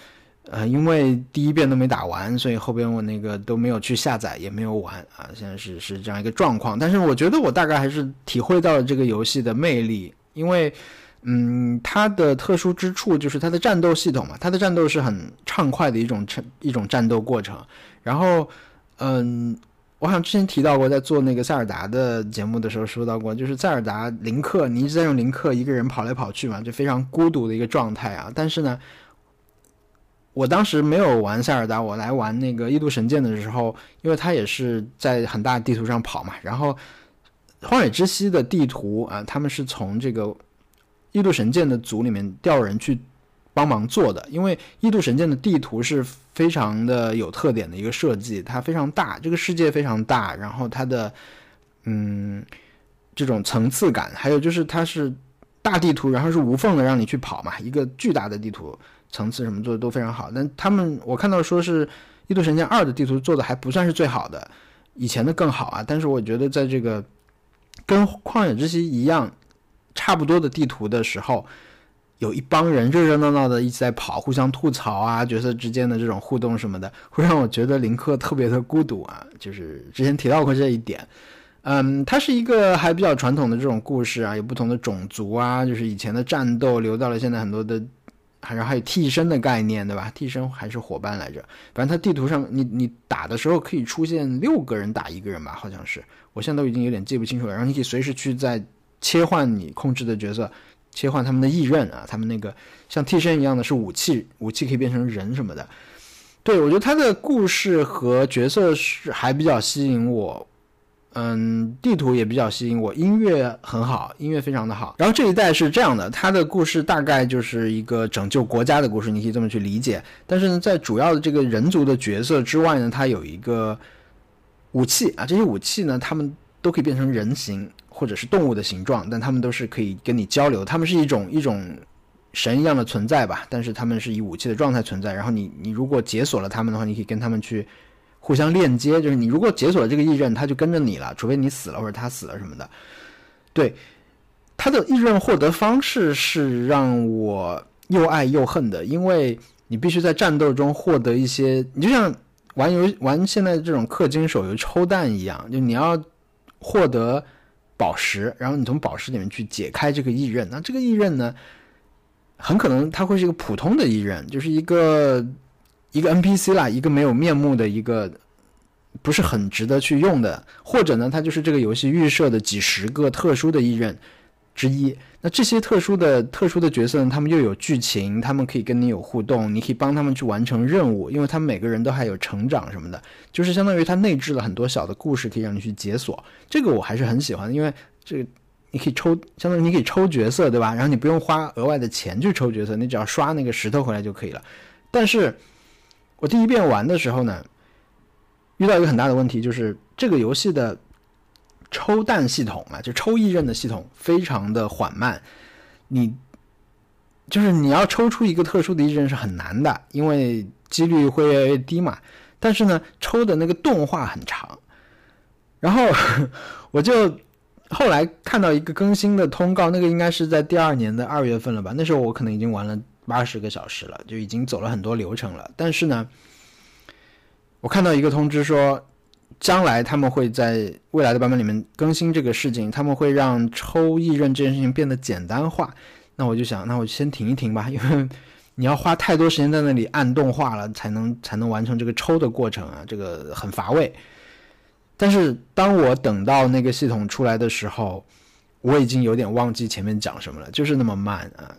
呃，因为第一遍都没打完，所以后边我那个都没有去下载，也没有玩啊。现在是是这样一个状况，但是我觉得我大概还是体会到了这个游戏的魅力，因为，嗯，它的特殊之处就是它的战斗系统嘛，它的战斗是很畅快的一种一种战斗过程。然后，嗯，我好像之前提到过，在做那个塞尔达的节目的时候说到过，就是塞尔达林克，你一直在用林克一个人跑来跑去嘛，就非常孤独的一个状态啊。但是呢。我当时没有玩塞尔达，我来玩那个异度神剑的时候，因为它也是在很大地图上跑嘛。然后，荒野之息的地图啊，他们是从这个异度神剑的组里面调人去帮忙做的。因为异度神剑的地图是非常的有特点的一个设计，它非常大，这个世界非常大，然后它的嗯这种层次感，还有就是它是大地图，然后是无缝的让你去跑嘛，一个巨大的地图。层次什么做的都非常好，但他们我看到说是《异度神剑二》的地图做的还不算是最好的，以前的更好啊。但是我觉得在这个跟《旷野之息》一样差不多的地图的时候，有一帮人热热闹闹的一起在跑，互相吐槽啊，角色之间的这种互动什么的，会让我觉得林克特别的孤独啊。就是之前提到过这一点，嗯，它是一个还比较传统的这种故事啊，有不同的种族啊，就是以前的战斗留到了现在很多的。然后还有替身的概念，对吧？替身还是伙伴来着。反正它地图上，你你打的时候可以出现六个人打一个人吧？好像是，我现在都已经有点记不清楚了。然后你可以随时去再切换你控制的角色，切换他们的异刃啊，他们那个像替身一样的是武器，武器可以变成人什么的。对我觉得他的故事和角色是还比较吸引我。嗯，地图也比较吸引我，音乐很好，音乐非常的好。然后这一代是这样的，它的故事大概就是一个拯救国家的故事，你可以这么去理解。但是呢，在主要的这个人族的角色之外呢，它有一个武器啊，这些武器呢，他们都可以变成人形或者是动物的形状，但他们都是可以跟你交流，他们是一种一种神一样的存在吧，但是他们是以武器的状态存在。然后你你如果解锁了他们的话，你可以跟他们去。互相链接，就是你如果解锁了这个异刃，他就跟着你了，除非你死了或者他死了什么的。对，他的异刃获得方式是让我又爱又恨的，因为你必须在战斗中获得一些，你就像玩游玩现在这种氪金手游抽蛋一样，就你要获得宝石，然后你从宝石里面去解开这个异刃。那这个异刃呢，很可能它会是一个普通的异刃，就是一个。一个 NPC 啦，一个没有面目的一个，不是很值得去用的，或者呢，它就是这个游戏预设的几十个特殊的异刃之一。那这些特殊的特殊的角色呢，他们又有剧情，他们可以跟你有互动，你可以帮他们去完成任务，因为他们每个人都还有成长什么的，就是相当于它内置了很多小的故事，可以让你去解锁。这个我还是很喜欢的，因为这个你可以抽，相当于你可以抽角色，对吧？然后你不用花额外的钱去抽角色，你只要刷那个石头回来就可以了。但是。我第一遍玩的时候呢，遇到一个很大的问题，就是这个游戏的抽弹系统啊，就抽异刃的系统非常的缓慢。你就是你要抽出一个特殊的异刃是很难的，因为几率会越来越低嘛。但是呢，抽的那个动画很长。然后 我就后来看到一个更新的通告，那个应该是在第二年的二月份了吧？那时候我可能已经玩了。八十个小时了，就已经走了很多流程了。但是呢，我看到一个通知说，将来他们会在未来的版本里面更新这个事情，他们会让抽异刃这件事情变得简单化。那我就想，那我先停一停吧，因为你要花太多时间在那里按动画了，才能才能完成这个抽的过程啊，这个很乏味。但是当我等到那个系统出来的时候，我已经有点忘记前面讲什么了，就是那么慢啊。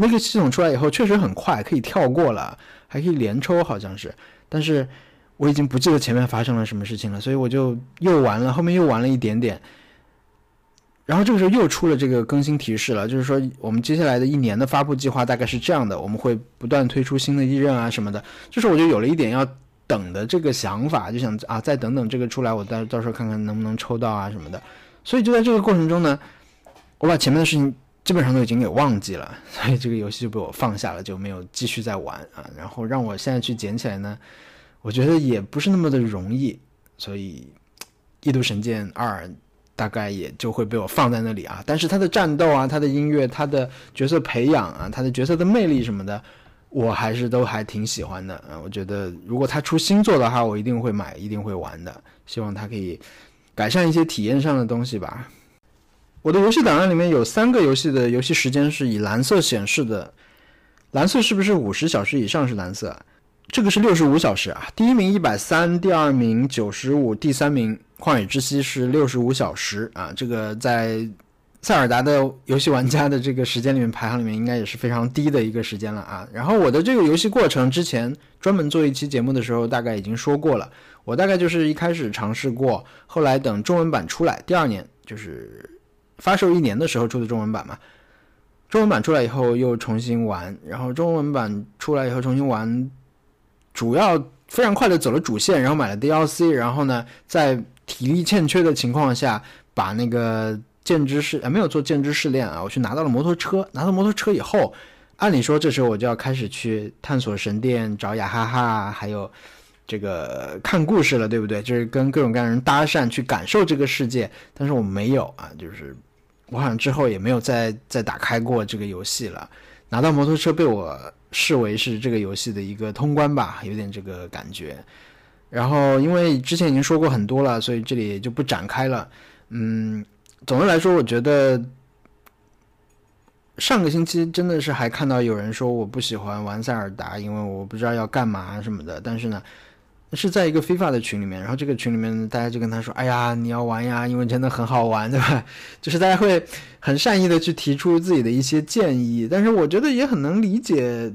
那个系统出来以后确实很快，可以跳过了，还可以连抽，好像是，但是。我已经不记得前面发生了什么事情了，所以我就又玩了，后面又玩了一点点，然后这个时候又出了这个更新提示了，就是说我们接下来的一年的发布计划大概是这样的，我们会不断推出新的异刃啊什么的，就是我就有了一点要等的这个想法，就想啊再等等这个出来，我到到时候看看能不能抽到啊什么的，所以就在这个过程中呢，我把前面的事情基本上都已经给忘记了，所以这个游戏就被我放下了，就没有继续再玩啊，然后让我现在去捡起来呢。我觉得也不是那么的容易，所以《异度神剑二》大概也就会被我放在那里啊。但是它的战斗啊，它的音乐，它的角色培养啊，它的角色的魅力什么的，我还是都还挺喜欢的啊。我觉得如果它出新作的话，我一定会买，一定会玩的。希望它可以改善一些体验上的东西吧。我的游戏档案里面有三个游戏的游戏时间是以蓝色显示的，蓝色是不是五十小时以上是蓝色？这个是六十五小时啊，第一名一百三，第二名九十五，第三名旷野之息是六十五小时啊。这个在塞尔达的游戏玩家的这个时间里面排行里面，应该也是非常低的一个时间了啊。然后我的这个游戏过程之前专门做一期节目的时候，大概已经说过了。我大概就是一开始尝试过，后来等中文版出来，第二年就是发售一年的时候出的中文版嘛。中文版出来以后又重新玩，然后中文版出来以后重新玩。主要非常快的走了主线，然后买了 DLC，然后呢，在体力欠缺的情况下，把那个剑之试啊没有做剑之试炼啊，我去拿到了摩托车。拿到摩托车以后，按理说这时候我就要开始去探索神殿，找雅哈哈，还有这个看故事了，对不对？就是跟各种各样人搭讪，去感受这个世界。但是我没有啊，就是我好像之后也没有再再打开过这个游戏了。拿到摩托车被我。视为是这个游戏的一个通关吧，有点这个感觉。然后因为之前已经说过很多了，所以这里也就不展开了。嗯，总的来说，我觉得上个星期真的是还看到有人说我不喜欢玩塞尔达，因为我不知道要干嘛什么的。但是呢。是在一个非法的群里面，然后这个群里面大家就跟他说：“哎呀，你要玩呀，因为真的很好玩，对吧？”就是大家会很善意的去提出自己的一些建议，但是我觉得也很能理解，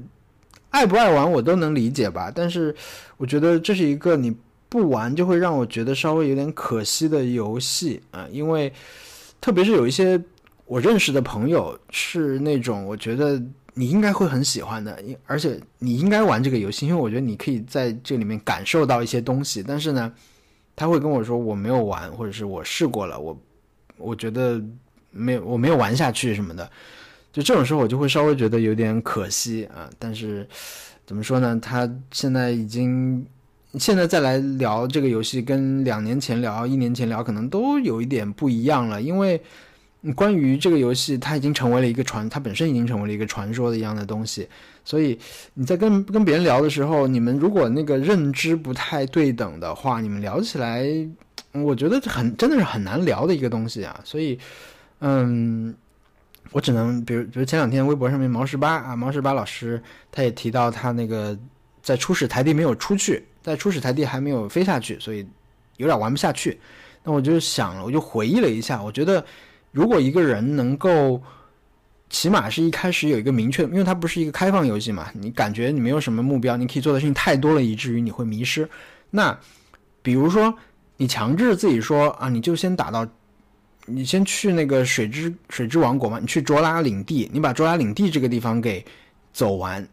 爱不爱玩我都能理解吧。但是我觉得这是一个你不玩就会让我觉得稍微有点可惜的游戏啊，因为特别是有一些我认识的朋友是那种我觉得。你应该会很喜欢的，而且你应该玩这个游戏，因为我觉得你可以在这里面感受到一些东西。但是呢，他会跟我说我没有玩，或者是我试过了，我我觉得没有，我没有玩下去什么的。就这种时候，我就会稍微觉得有点可惜啊。但是怎么说呢？他现在已经现在再来聊这个游戏，跟两年前聊、一年前聊，可能都有一点不一样了，因为。关于这个游戏，它已经成为了一个传，它本身已经成为了一个传说的一样的东西。所以你在跟跟别人聊的时候，你们如果那个认知不太对等的话，你们聊起来，我觉得很真的是很难聊的一个东西啊。所以，嗯，我只能比如比如前两天微博上面毛十八啊，毛十八老师他也提到他那个在初始台地没有出去，在初始台地还没有飞下去，所以有点玩不下去。那我就想了，我就回忆了一下，我觉得。如果一个人能够，起码是一开始有一个明确，因为它不是一个开放游戏嘛，你感觉你没有什么目标，你可以做的事情太多了，以至于你会迷失。那比如说，你强制自己说啊，你就先打到，你先去那个水之水之王国嘛，你去卓拉领地，你把卓拉领地这个地方给走完，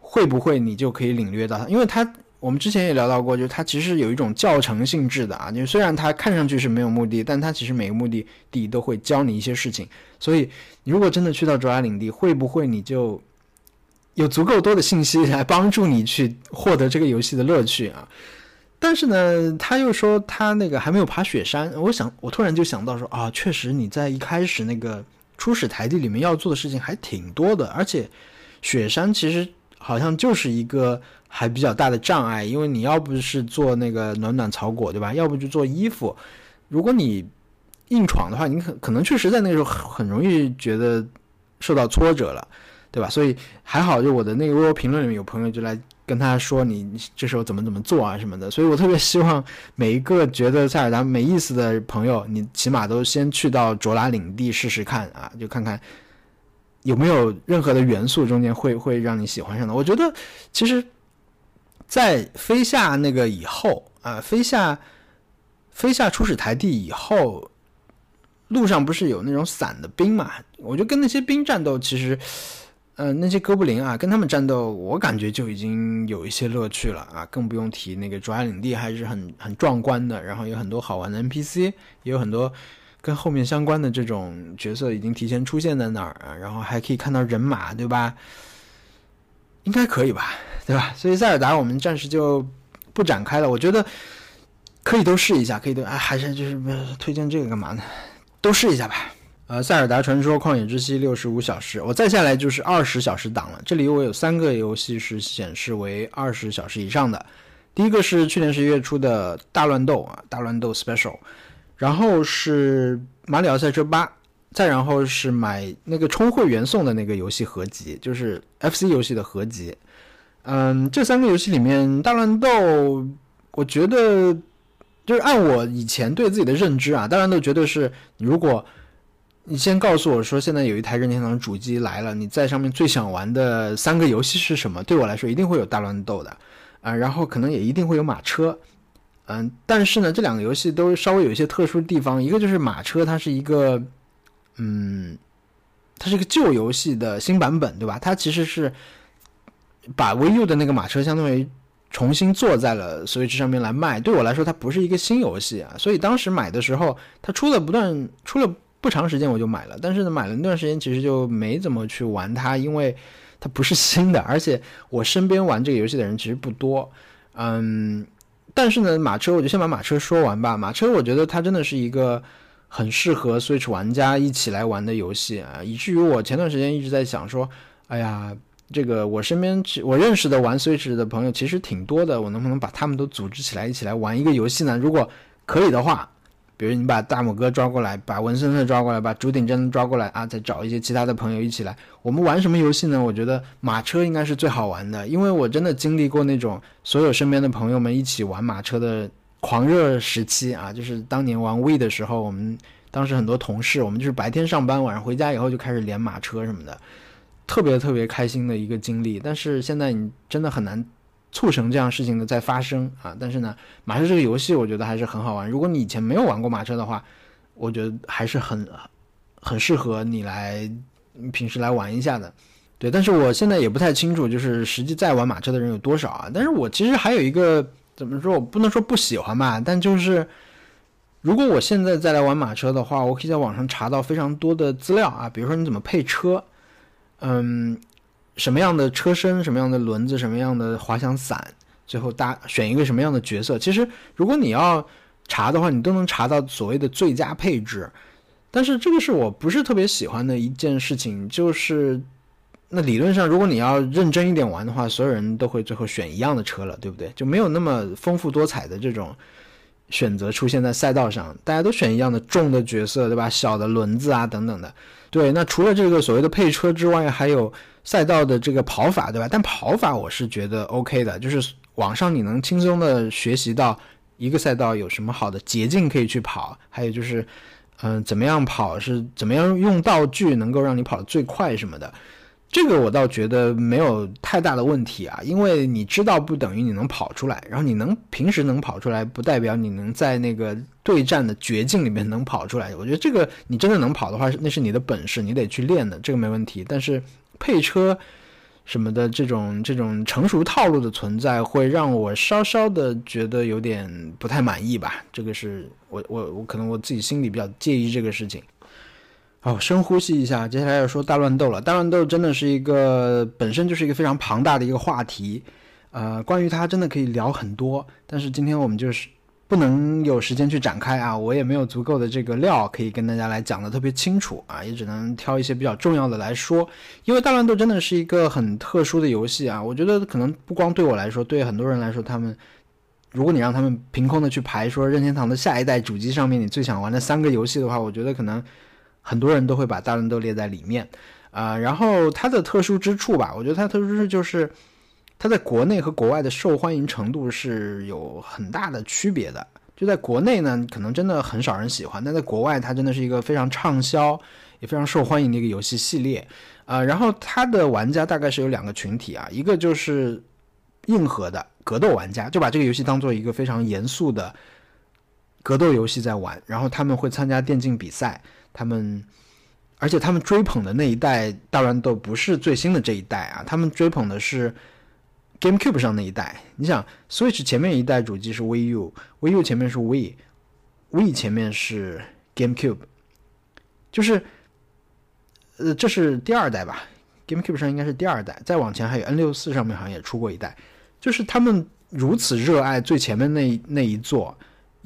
会不会你就可以领略到它？因为它。我们之前也聊到过，就是它其实有一种教程性质的啊，就虽然它看上去是没有目的，但它其实每个目的地都会教你一些事情。所以，你如果真的去到卓拉领地，会不会你就有足够多的信息来帮助你去获得这个游戏的乐趣啊？但是呢，他又说他那个还没有爬雪山，我想我突然就想到说啊，确实你在一开始那个初始台地里面要做的事情还挺多的，而且雪山其实。好像就是一个还比较大的障碍，因为你要不是做那个暖暖草果，对吧？要不就做衣服。如果你硬闯的话，你可可能确实在那个时候很容易觉得受到挫折了，对吧？所以还好，就我的那个微博评论里面有朋友就来跟他说你这时候怎么怎么做啊什么的。所以我特别希望每一个觉得塞尔达没意思的朋友，你起码都先去到卓拉领地试试看啊，就看看有没有任何的元素中间会会让你喜欢上的。我觉得其实，在飞下那个以后啊，飞下飞下初始台地以后。路上不是有那种散的兵嘛？我就跟那些兵战斗，其实，呃，那些哥布林啊，跟他们战斗，我感觉就已经有一些乐趣了啊！更不用提那个卓雅领地还是很很壮观的，然后有很多好玩的 NPC，也有很多跟后面相关的这种角色已经提前出现在那儿啊，然后还可以看到人马，对吧？应该可以吧，对吧？所以塞尔达我们暂时就不展开了，我觉得可以都试一下，可以都哎，还是就是推荐这个干嘛呢？都试一下吧。呃，《塞尔达传说：旷野之息》六十五小时，我再下来就是二十小时档了。这里我有三个游戏是显示为二十小时以上的。第一个是去年十一月初的大乱斗啊，大乱斗 Special，然后是马里奥赛车八，再然后是买那个充会员送的那个游戏合集，就是 FC 游戏的合集。嗯，这三个游戏里面，大乱斗，我觉得。就是按我以前对自己的认知啊，当然都绝对是，如果你先告诉我说现在有一台任天堂主机来了，你在上面最想玩的三个游戏是什么？对我来说一定会有大乱斗的啊，然后可能也一定会有马车，嗯，但是呢，这两个游戏都稍微有一些特殊地方，一个就是马车，它是一个，嗯，它是一个旧游戏的新版本，对吧？它其实是把 VU 的那个马车相当于。重新做在了 Switch 上面来卖，对我来说它不是一个新游戏啊，所以当时买的时候，它出了不断出了不长时间我就买了，但是呢买了那段时间其实就没怎么去玩它，因为它不是新的，而且我身边玩这个游戏的人其实不多，嗯，但是呢马车我就先把马车说完吧，马车我觉得它真的是一个很适合 Switch 玩家一起来玩的游戏啊，以至于我前段时间一直在想说，哎呀。这个我身边我认识的玩 Switch 的朋友其实挺多的，我能不能把他们都组织起来一起来玩一个游戏呢？如果可以的话，比如你把大拇哥抓过来，把文森特抓过来，把竹顶真抓过来啊，再找一些其他的朋友一起来，我们玩什么游戏呢？我觉得马车应该是最好玩的，因为我真的经历过那种所有身边的朋友们一起玩马车的狂热时期啊，就是当年玩 We 的时候，我们当时很多同事，我们就是白天上班，晚上回家以后就开始连马车什么的。特别特别开心的一个经历，但是现在你真的很难促成这样事情的再发生啊！但是呢，马车这个游戏我觉得还是很好玩。如果你以前没有玩过马车的话，我觉得还是很很适合你来平时来玩一下的。对，但是我现在也不太清楚，就是实际在玩马车的人有多少啊？但是我其实还有一个怎么说，我不能说不喜欢吧，但就是如果我现在再来玩马车的话，我可以在网上查到非常多的资料啊，比如说你怎么配车。嗯，什么样的车身，什么样的轮子，什么样的滑翔伞，最后搭选一个什么样的角色？其实，如果你要查的话，你都能查到所谓的最佳配置。但是这个是我不是特别喜欢的一件事情，就是那理论上，如果你要认真一点玩的话，所有人都会最后选一样的车了，对不对？就没有那么丰富多彩的这种选择出现在赛道上，大家都选一样的重的角色，对吧？小的轮子啊，等等的。对，那除了这个所谓的配车之外，还有赛道的这个跑法，对吧？但跑法我是觉得 OK 的，就是网上你能轻松的学习到一个赛道有什么好的捷径可以去跑，还有就是，嗯，怎么样跑是怎么样用道具能够让你跑得最快什么的。这个我倒觉得没有太大的问题啊，因为你知道不等于你能跑出来，然后你能平时能跑出来，不代表你能在那个对战的绝境里面能跑出来。我觉得这个你真的能跑的话，那是你的本事，你得去练的，这个没问题。但是配车什么的这种这种成熟套路的存在，会让我稍稍的觉得有点不太满意吧。这个是我我我可能我自己心里比较介意这个事情。哦，深呼吸一下，接下来要说大乱斗了。大乱斗真的是一个本身就是一个非常庞大的一个话题，呃，关于它真的可以聊很多。但是今天我们就是不能有时间去展开啊，我也没有足够的这个料可以跟大家来讲的特别清楚啊，也只能挑一些比较重要的来说。因为大乱斗真的是一个很特殊的游戏啊，我觉得可能不光对我来说，对很多人来说，他们如果你让他们凭空的去排说任天堂的下一代主机上面你最想玩的三个游戏的话，我觉得可能很多人都会把大乱斗列在里面啊。然后它的特殊之处吧，我觉得它特殊之处就是。它在国内和国外的受欢迎程度是有很大的区别的。就在国内呢，可能真的很少人喜欢，但在国外，它真的是一个非常畅销也非常受欢迎的一个游戏系列。呃，然后它的玩家大概是有两个群体啊，一个就是硬核的格斗玩家，就把这个游戏当做一个非常严肃的格斗游戏在玩，然后他们会参加电竞比赛，他们而且他们追捧的那一代大乱斗不是最新的这一代啊，他们追捧的是。GameCube 上那一代，你想，Switch 前面一代主机是 Wii U，Wii U 前面是 Wii，Wii 前面是 GameCube，就是，呃，这是第二代吧？GameCube 上应该是第二代，再往前还有 N 六四上面好像也出过一代，就是他们如此热爱最前面那那一座，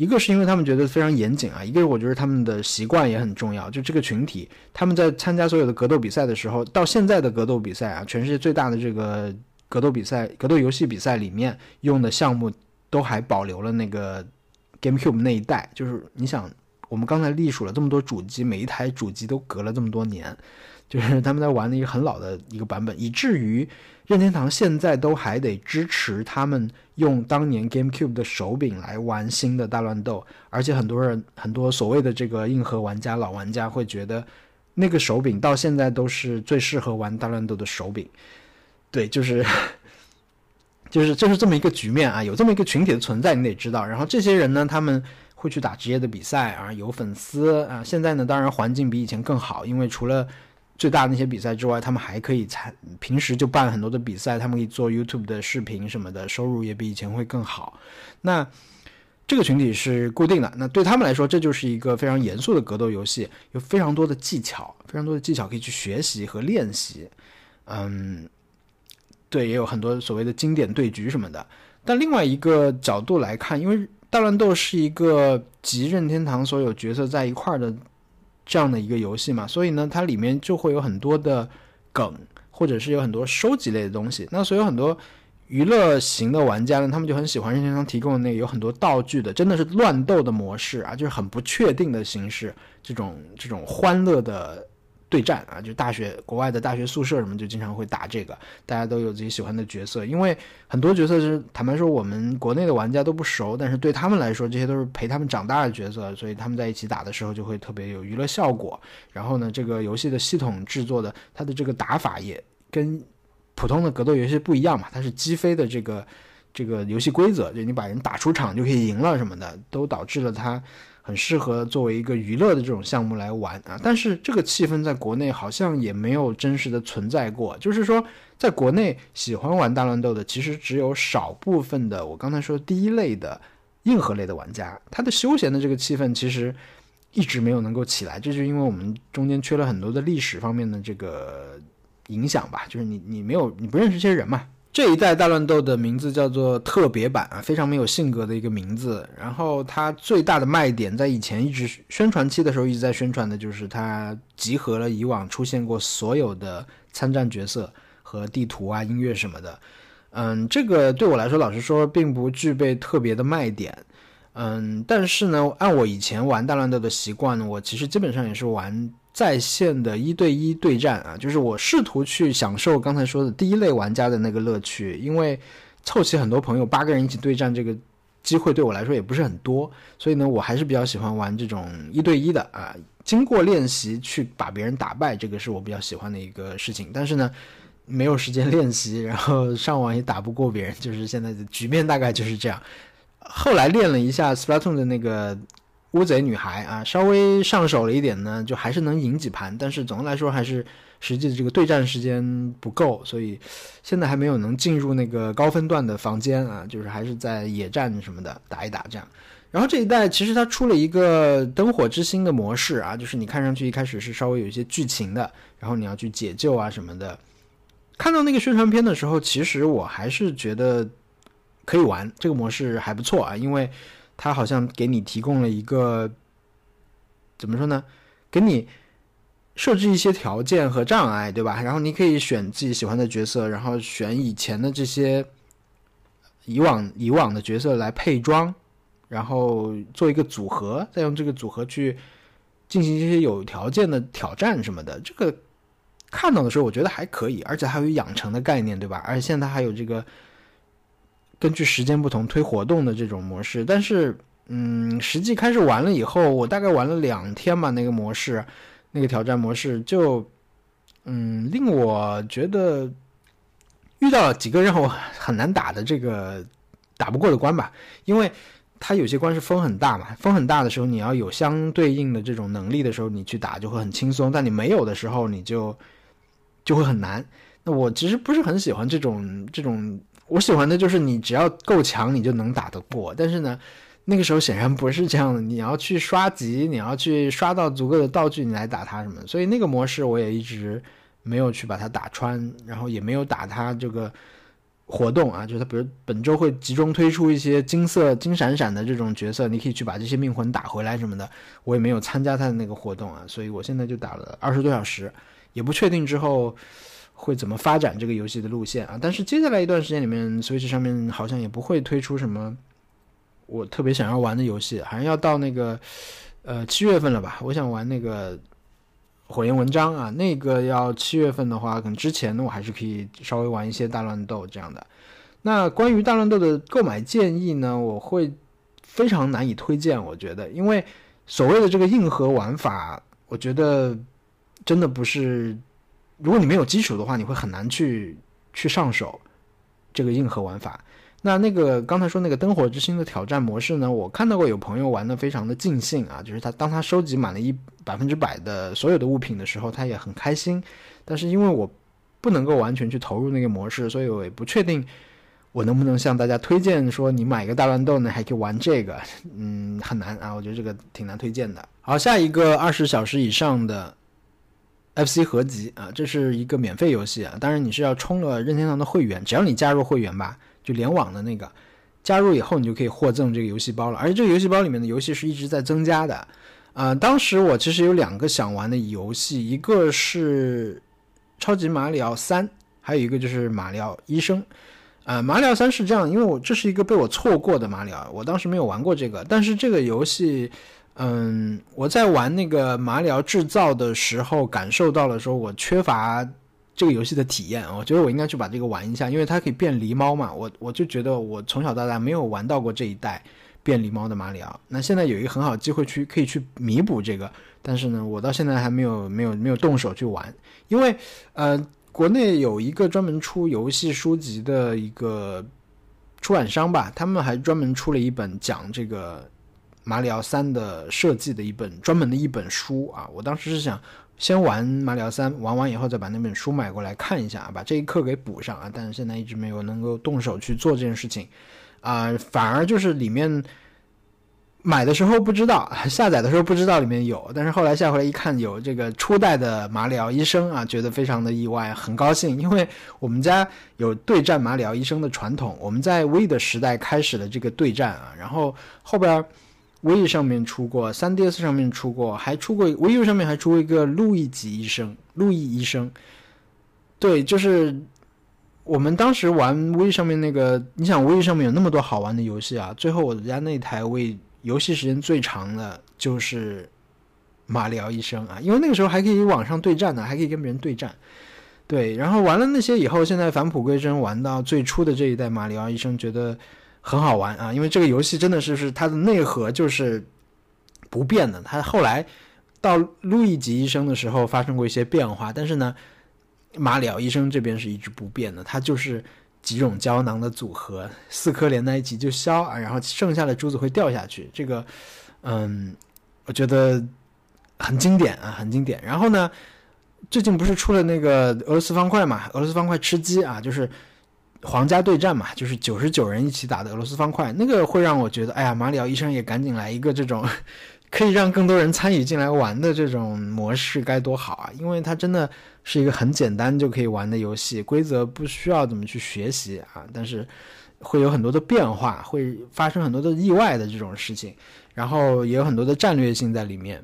一个是因为他们觉得非常严谨啊，一个我觉得他们的习惯也很重要，就这个群体，他们在参加所有的格斗比赛的时候，到现在的格斗比赛啊，全世界最大的这个。格斗比赛、格斗游戏比赛里面用的项目都还保留了那个 GameCube 那一代，就是你想，我们刚才历数了这么多主机，每一台主机都隔了这么多年，就是他们在玩的一个很老的一个版本，以至于任天堂现在都还得支持他们用当年 GameCube 的手柄来玩新的大乱斗，而且很多人很多所谓的这个硬核玩家、老玩家会觉得那个手柄到现在都是最适合玩大乱斗的手柄。对，就是，就是就是这么一个局面啊，有这么一个群体的存在，你得知道。然后这些人呢，他们会去打职业的比赛啊，有粉丝啊。现在呢，当然环境比以前更好，因为除了最大的那些比赛之外，他们还可以参，平时就办很多的比赛，他们可以做 YouTube 的视频什么的，收入也比以前会更好。那这个群体是固定的，那对他们来说，这就是一个非常严肃的格斗游戏，有非常多的技巧，非常多的技巧可以去学习和练习，嗯。对，也有很多所谓的经典对局什么的。但另外一个角度来看，因为大乱斗是一个集任天堂所有角色在一块儿的这样的一个游戏嘛，所以呢，它里面就会有很多的梗，或者是有很多收集类的东西。那所以有很多娱乐型的玩家呢，他们就很喜欢任天堂提供的那个有很多道具的，真的是乱斗的模式啊，就是很不确定的形式，这种这种欢乐的。对战啊，就大学国外的大学宿舍什么，就经常会打这个。大家都有自己喜欢的角色，因为很多角色是坦白说，我们国内的玩家都不熟，但是对他们来说，这些都是陪他们长大的角色，所以他们在一起打的时候就会特别有娱乐效果。然后呢，这个游戏的系统制作的，它的这个打法也跟普通的格斗游戏不一样嘛，它是击飞的这个这个游戏规则，就你把人打出场就可以赢了什么的，都导致了它。很适合作为一个娱乐的这种项目来玩啊，但是这个气氛在国内好像也没有真实的存在过。就是说，在国内喜欢玩大乱斗的，其实只有少部分的我刚才说第一类的硬核类的玩家，他的休闲的这个气氛其实一直没有能够起来。这就是因为我们中间缺了很多的历史方面的这个影响吧，就是你你没有你不认识这些人嘛。这一代大乱斗的名字叫做特别版啊，非常没有性格的一个名字。然后它最大的卖点，在以前一直宣传期的时候一直在宣传的就是它集合了以往出现过所有的参战角色和地图啊、音乐什么的。嗯，这个对我来说，老实说，并不具备特别的卖点。嗯，但是呢，按我以前玩大乱斗的习惯，我其实基本上也是玩。在线的一对一对战啊，就是我试图去享受刚才说的第一类玩家的那个乐趣，因为凑齐很多朋友八个人一起对战这个机会对我来说也不是很多，所以呢，我还是比较喜欢玩这种一对一的啊。经过练习去把别人打败，这个是我比较喜欢的一个事情。但是呢，没有时间练习，然后上网也打不过别人，就是现在的局面大概就是这样。后来练了一下 Splatoon 的那个。乌贼女孩啊，稍微上手了一点呢，就还是能赢几盘，但是总的来说还是实际的这个对战时间不够，所以现在还没有能进入那个高分段的房间啊，就是还是在野战什么的打一打这样。然后这一代其实它出了一个灯火之星的模式啊，就是你看上去一开始是稍微有一些剧情的，然后你要去解救啊什么的。看到那个宣传片的时候，其实我还是觉得可以玩这个模式还不错啊，因为。它好像给你提供了一个怎么说呢？给你设置一些条件和障碍，对吧？然后你可以选自己喜欢的角色，然后选以前的这些以往以往的角色来配装，然后做一个组合，再用这个组合去进行一些有条件的挑战什么的。这个看到的时候，我觉得还可以，而且还有养成的概念，对吧？而且现在还有这个根据时间不同推活动的这种模式，但是。嗯，实际开始玩了以后，我大概玩了两天吧。那个模式，那个挑战模式，就嗯，令我觉得遇到了几个让我很难打的这个打不过的关吧。因为它有些关是风很大嘛，风很大的时候，你要有相对应的这种能力的时候，你去打就会很轻松。但你没有的时候，你就就会很难。那我其实不是很喜欢这种这种，我喜欢的就是你只要够强，你就能打得过。但是呢。那个时候显然不是这样的，你要去刷级，你要去刷到足够的道具，你来打他什么。所以那个模式我也一直没有去把它打穿，然后也没有打它这个活动啊，就是它比如本周会集中推出一些金色、金闪闪的这种角色，你可以去把这些命魂打回来什么的，我也没有参加它的那个活动啊，所以我现在就打了二十多小时，也不确定之后会怎么发展这个游戏的路线啊。但是接下来一段时间里面，Switch 上面好像也不会推出什么。我特别想要玩的游戏，好像要到那个，呃，七月份了吧？我想玩那个《火焰文章》啊，那个要七月份的话，可能之前呢，我还是可以稍微玩一些大乱斗这样的。那关于大乱斗的购买建议呢，我会非常难以推荐，我觉得，因为所谓的这个硬核玩法，我觉得真的不是，如果你没有基础的话，你会很难去去上手这个硬核玩法。那那个刚才说那个灯火之星的挑战模式呢？我看到过有朋友玩的非常的尽兴啊，就是他当他收集满了一百分之百的所有的物品的时候，他也很开心。但是因为我不能够完全去投入那个模式，所以我也不确定我能不能向大家推荐说你买一个大乱斗呢还可以玩这个，嗯，很难啊，我觉得这个挺难推荐的。好，下一个二十小时以上的 FC 合集啊，这是一个免费游戏啊，当然你是要充了任天堂的会员，只要你加入会员吧。就联网的那个，加入以后你就可以获赠这个游戏包了，而且这个游戏包里面的游戏是一直在增加的。啊，当时我其实有两个想玩的游戏，一个是《超级马里奥三》，还有一个就是《马里奥医生》。呃，《马里奥三》是这样，因为我这是一个被我错过的马里奥，我当时没有玩过这个，但是这个游戏，嗯，我在玩那个马里奥制造的时候，感受到了说我缺乏。这个游戏的体验，我觉得我应该去把这个玩一下，因为它可以变狸猫嘛。我我就觉得我从小到大没有玩到过这一代变狸猫的马里奥，那现在有一个很好机会去可以去弥补这个，但是呢，我到现在还没有没有没有动手去玩，因为呃，国内有一个专门出游戏书籍的一个出版商吧，他们还专门出了一本讲这个马里奥三的设计的一本专门的一本书啊。我当时是想。先玩马里奥三，玩完以后再把那本书买过来看一下，把这一课给补上啊！但是现在一直没有能够动手去做这件事情，啊，反而就是里面买的时候不知道，下载的时候不知道里面有，但是后来下回来一看有这个初代的马里奥医生啊，觉得非常的意外，很高兴，因为我们家有对战马里奥医生的传统，我们在 V 的时代开始了这个对战啊，然后后边。V 上面出过，3DS 上面出过，还出过 v U 上面还出过一个路易吉医生，路易医生。对，就是我们当时玩 V 上面那个，你想 V 上面有那么多好玩的游戏啊，最后我家那台 V 游戏时间最长的就是马里奥医生啊，因为那个时候还可以网上对战呢，还可以跟别人对战。对，然后玩了那些以后，现在返璞归真，玩到最初的这一代马里奥医生，觉得。很好玩啊，因为这个游戏真的是是它的内核就是不变的。它后来到路易吉医生的时候发生过一些变化，但是呢，马里奥医生这边是一直不变的。它就是几种胶囊的组合，四颗连在一起就消啊，然后剩下的珠子会掉下去。这个，嗯，我觉得很经典啊，很经典。然后呢，最近不是出了那个俄罗斯方块嘛？俄罗斯方块吃鸡啊，就是。皇家对战嘛，就是九十九人一起打的俄罗斯方块，那个会让我觉得，哎呀，马里奥医生也赶紧来一个这种，可以让更多人参与进来玩的这种模式，该多好啊！因为它真的是一个很简单就可以玩的游戏，规则不需要怎么去学习啊。但是会有很多的变化，会发生很多的意外的这种事情，然后也有很多的战略性在里面。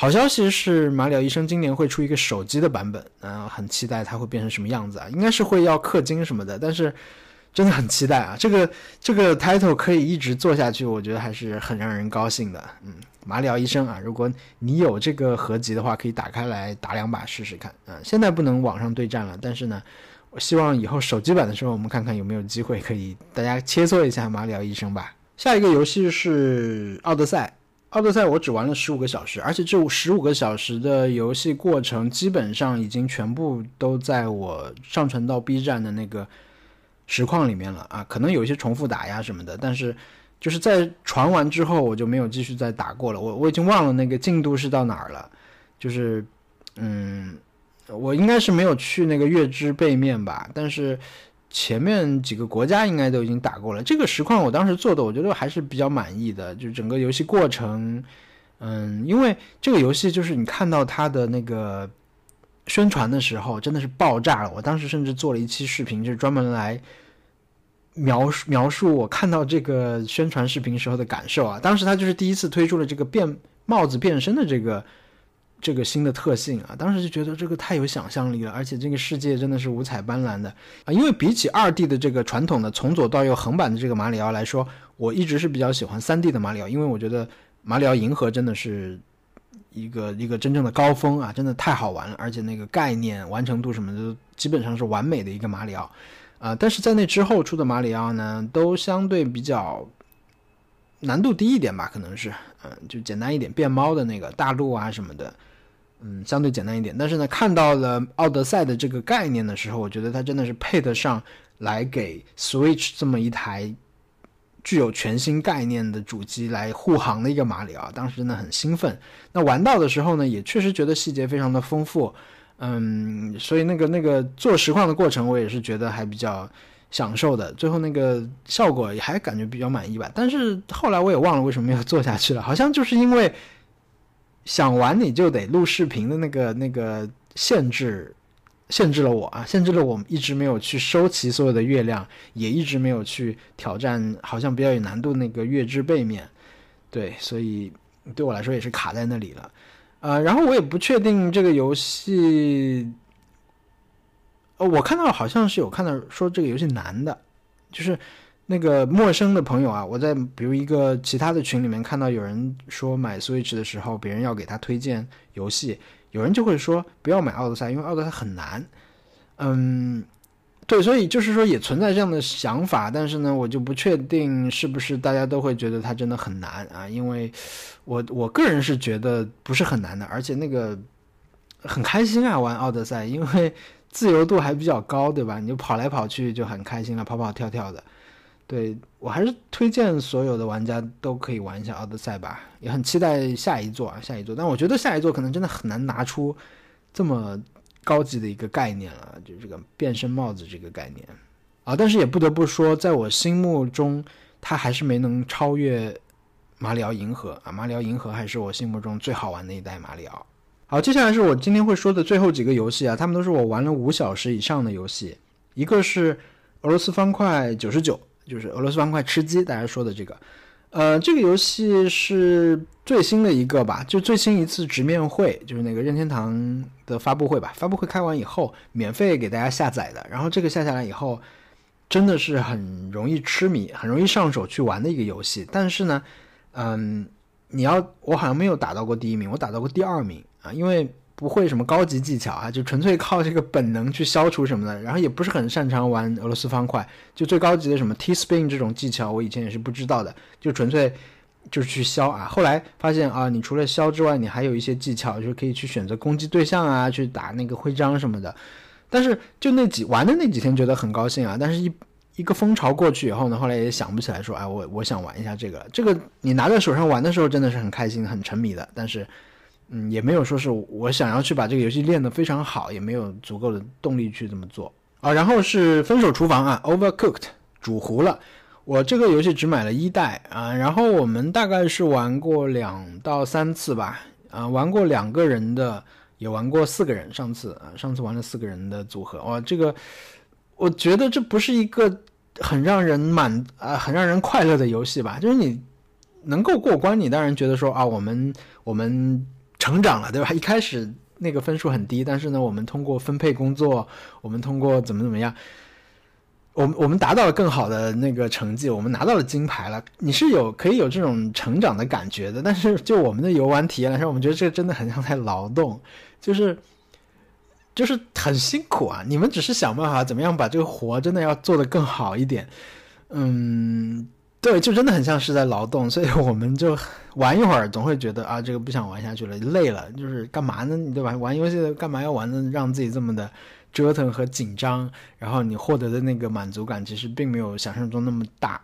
好消息是，马里奥医生今年会出一个手机的版本，嗯，很期待它会变成什么样子啊？应该是会要氪金什么的，但是真的很期待啊！这个这个 title 可以一直做下去，我觉得还是很让人高兴的。嗯，马里奥医生啊，如果你有这个合集的话，可以打开来打两把试试看。嗯，现在不能网上对战了，但是呢，我希望以后手机版的时候，我们看看有没有机会可以大家切磋一下马里奥医生吧。下一个游戏是奥德赛。奥德赛我只玩了十五个小时，而且这十五个小时的游戏过程基本上已经全部都在我上传到 B 站的那个实况里面了啊，可能有一些重复打呀什么的，但是就是在传完之后我就没有继续再打过了，我我已经忘了那个进度是到哪儿了，就是嗯，我应该是没有去那个月之背面吧，但是。前面几个国家应该都已经打过了，这个实况我当时做的，我觉得还是比较满意的。就整个游戏过程，嗯，因为这个游戏就是你看到它的那个宣传的时候，真的是爆炸了。我当时甚至做了一期视频，就是专门来描述描述我看到这个宣传视频时候的感受啊。当时他就是第一次推出了这个变帽子变身的这个。这个新的特性啊，当时就觉得这个太有想象力了，而且这个世界真的是五彩斑斓的啊！因为比起二 D 的这个传统的从左到右横版的这个马里奥来说，我一直是比较喜欢三 D 的马里奥，因为我觉得马里奥银河真的是一个一个真正的高峰啊，真的太好玩了，而且那个概念、完成度什么的，基本上是完美的一个马里奥啊！但是在那之后出的马里奥呢，都相对比较难度低一点吧，可能是嗯，就简单一点，变猫的那个大陆啊什么的。嗯，相对简单一点，但是呢，看到了奥德赛的这个概念的时候，我觉得它真的是配得上来给 Switch 这么一台具有全新概念的主机来护航的一个马里奥。当时真的很兴奋。那玩到的时候呢，也确实觉得细节非常的丰富。嗯，所以那个那个做实况的过程，我也是觉得还比较享受的。最后那个效果也还感觉比较满意吧。但是后来我也忘了为什么没有做下去了，好像就是因为。想玩你就得录视频的那个那个限制，限制了我啊，限制了我一直没有去收齐所有的月亮，也一直没有去挑战好像比较有难度那个月之背面，对，所以对我来说也是卡在那里了，呃，然后我也不确定这个游戏，呃，我看到好像是有看到说这个游戏难的，就是。那个陌生的朋友啊，我在比如一个其他的群里面看到有人说买 Switch 的时候，别人要给他推荐游戏，有人就会说不要买奥德赛，因为奥德赛很难。嗯，对，所以就是说也存在这样的想法，但是呢，我就不确定是不是大家都会觉得它真的很难啊？因为我我个人是觉得不是很难的，而且那个很开心啊，玩奥德赛，因为自由度还比较高，对吧？你就跑来跑去就很开心了，跑跑跳跳的。对我还是推荐所有的玩家都可以玩一下奥德赛吧，也很期待下一座啊，下一座。但我觉得下一座可能真的很难拿出这么高级的一个概念了，就这个变身帽子这个概念啊。但是也不得不说，在我心目中，它还是没能超越马里奥银河啊。马里奥银河还是我心目中最好玩的一代马里奥。好，接下来是我今天会说的最后几个游戏啊，他们都是我玩了五小时以上的游戏，一个是俄罗斯方块九十九。就是俄罗斯方块吃鸡，大家说的这个，呃，这个游戏是最新的一个吧？就最新一次直面会，就是那个任天堂的发布会吧。发布会开完以后，免费给大家下载的。然后这个下下来以后，真的是很容易痴迷、很容易上手去玩的一个游戏。但是呢，嗯，你要我好像没有打到过第一名，我打到过第二名啊，因为。不会什么高级技巧啊，就纯粹靠这个本能去消除什么的，然后也不是很擅长玩俄罗斯方块，就最高级的什么 T spin 这种技巧，我以前也是不知道的，就纯粹就是去消啊。后来发现啊，你除了消之外，你还有一些技巧，就是可以去选择攻击对象啊，去打那个徽章什么的。但是就那几玩的那几天觉得很高兴啊，但是一一个风潮过去以后呢，后来也想不起来说，哎，我我想玩一下这个。这个你拿在手上玩的时候真的是很开心、很沉迷的，但是。嗯，也没有说是我想要去把这个游戏练得非常好，也没有足够的动力去这么做啊。然后是分手厨房啊，Overcooked 煮糊了。我这个游戏只买了一代啊，然后我们大概是玩过两到三次吧，啊，玩过两个人的，也玩过四个人。上次啊，上次玩了四个人的组合，哇，这个我觉得这不是一个很让人满啊、很让人快乐的游戏吧。就是你能够过关，你当然觉得说啊，我们我们成长了，对吧？一开始那个分数很低，但是呢，我们通过分配工作，我们通过怎么怎么样。我们我们达到了更好的那个成绩，我们拿到了金牌了。你是有可以有这种成长的感觉的，但是就我们的游玩体验来说，我们觉得这个真的很像在劳动，就是就是很辛苦啊。你们只是想办法怎么样把这个活真的要做得更好一点，嗯，对，就真的很像是在劳动。所以我们就玩一会儿，总会觉得啊，这个不想玩下去了，累了，就是干嘛呢？对吧？玩游戏干嘛要玩呢让自己这么的？折腾和紧张，然后你获得的那个满足感其实并没有想象中那么大。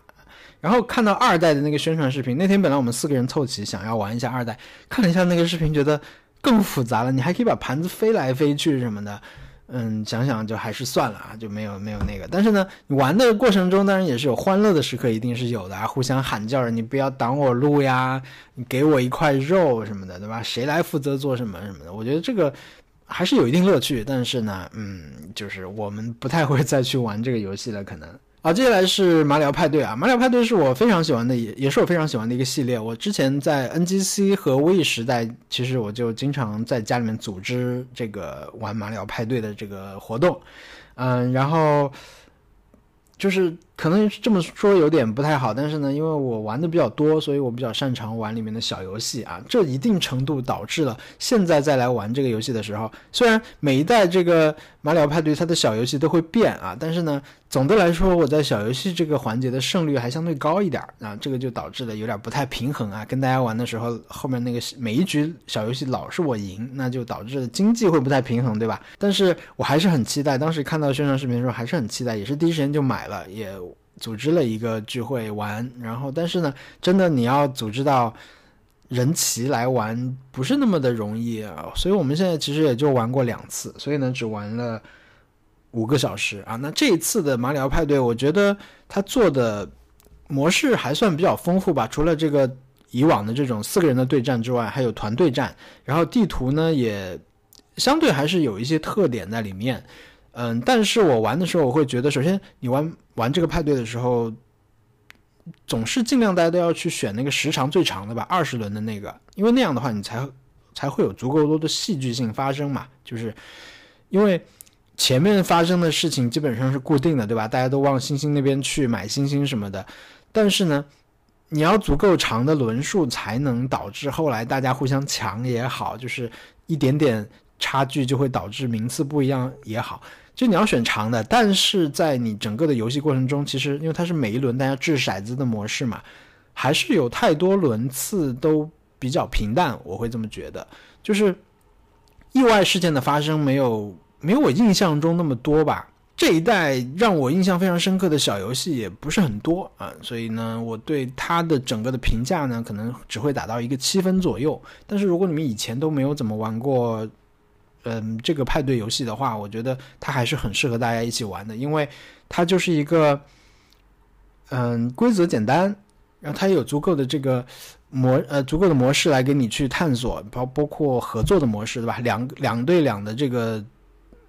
然后看到二代的那个宣传视频，那天本来我们四个人凑齐想要玩一下二代，看了一下那个视频，觉得更复杂了。你还可以把盘子飞来飞去什么的，嗯，想想就还是算了啊，就没有没有那个。但是呢，你玩的过程中当然也是有欢乐的时刻，一定是有的啊，互相喊叫着你不要挡我路呀，你给我一块肉什么的，对吧？谁来负责做什么什么的？我觉得这个。还是有一定乐趣，但是呢，嗯，就是我们不太会再去玩这个游戏了，可能。好，接下来是马里奥派对啊，马里奥派对是我非常喜欢的，也也是我非常喜欢的一个系列。我之前在 NGC 和 Wii 时代，其实我就经常在家里面组织这个玩马里奥派对的这个活动，嗯，然后就是。可能这么说有点不太好，但是呢，因为我玩的比较多，所以我比较擅长玩里面的小游戏啊。这一定程度导致了现在再来玩这个游戏的时候，虽然每一代这个马里奥派对它的小游戏都会变啊，但是呢，总的来说我在小游戏这个环节的胜率还相对高一点啊。这个就导致了有点不太平衡啊。跟大家玩的时候，后面那个每一局小游戏老是我赢，那就导致了经济会不太平衡，对吧？但是我还是很期待，当时看到宣传视频的时候还是很期待，也是第一时间就买了，也。组织了一个聚会玩，然后但是呢，真的你要组织到人齐来玩，不是那么的容易啊。所以我们现在其实也就玩过两次，所以呢只玩了五个小时啊。那这一次的马里奥派对，我觉得他做的模式还算比较丰富吧。除了这个以往的这种四个人的对战之外，还有团队战，然后地图呢也相对还是有一些特点在里面。嗯，但是我玩的时候，我会觉得，首先你玩玩这个派对的时候，总是尽量大家都要去选那个时长最长的吧，二十轮的那个，因为那样的话，你才才会有足够多的戏剧性发生嘛。就是因为前面发生的事情基本上是固定的，对吧？大家都往星星那边去买星星什么的，但是呢，你要足够长的轮数，才能导致后来大家互相抢也好，就是一点点差距就会导致名次不一样也好。就你要选长的，但是在你整个的游戏过程中，其实因为它是每一轮大家掷骰子的模式嘛，还是有太多轮次都比较平淡，我会这么觉得。就是意外事件的发生没有没有我印象中那么多吧。这一代让我印象非常深刻的小游戏也不是很多啊，所以呢，我对它的整个的评价呢，可能只会打到一个七分左右。但是如果你们以前都没有怎么玩过，嗯，这个派对游戏的话，我觉得它还是很适合大家一起玩的，因为它就是一个，嗯，规则简单，然后它有足够的这个模呃足够的模式来给你去探索，包包括合作的模式，对吧？两两对两的这个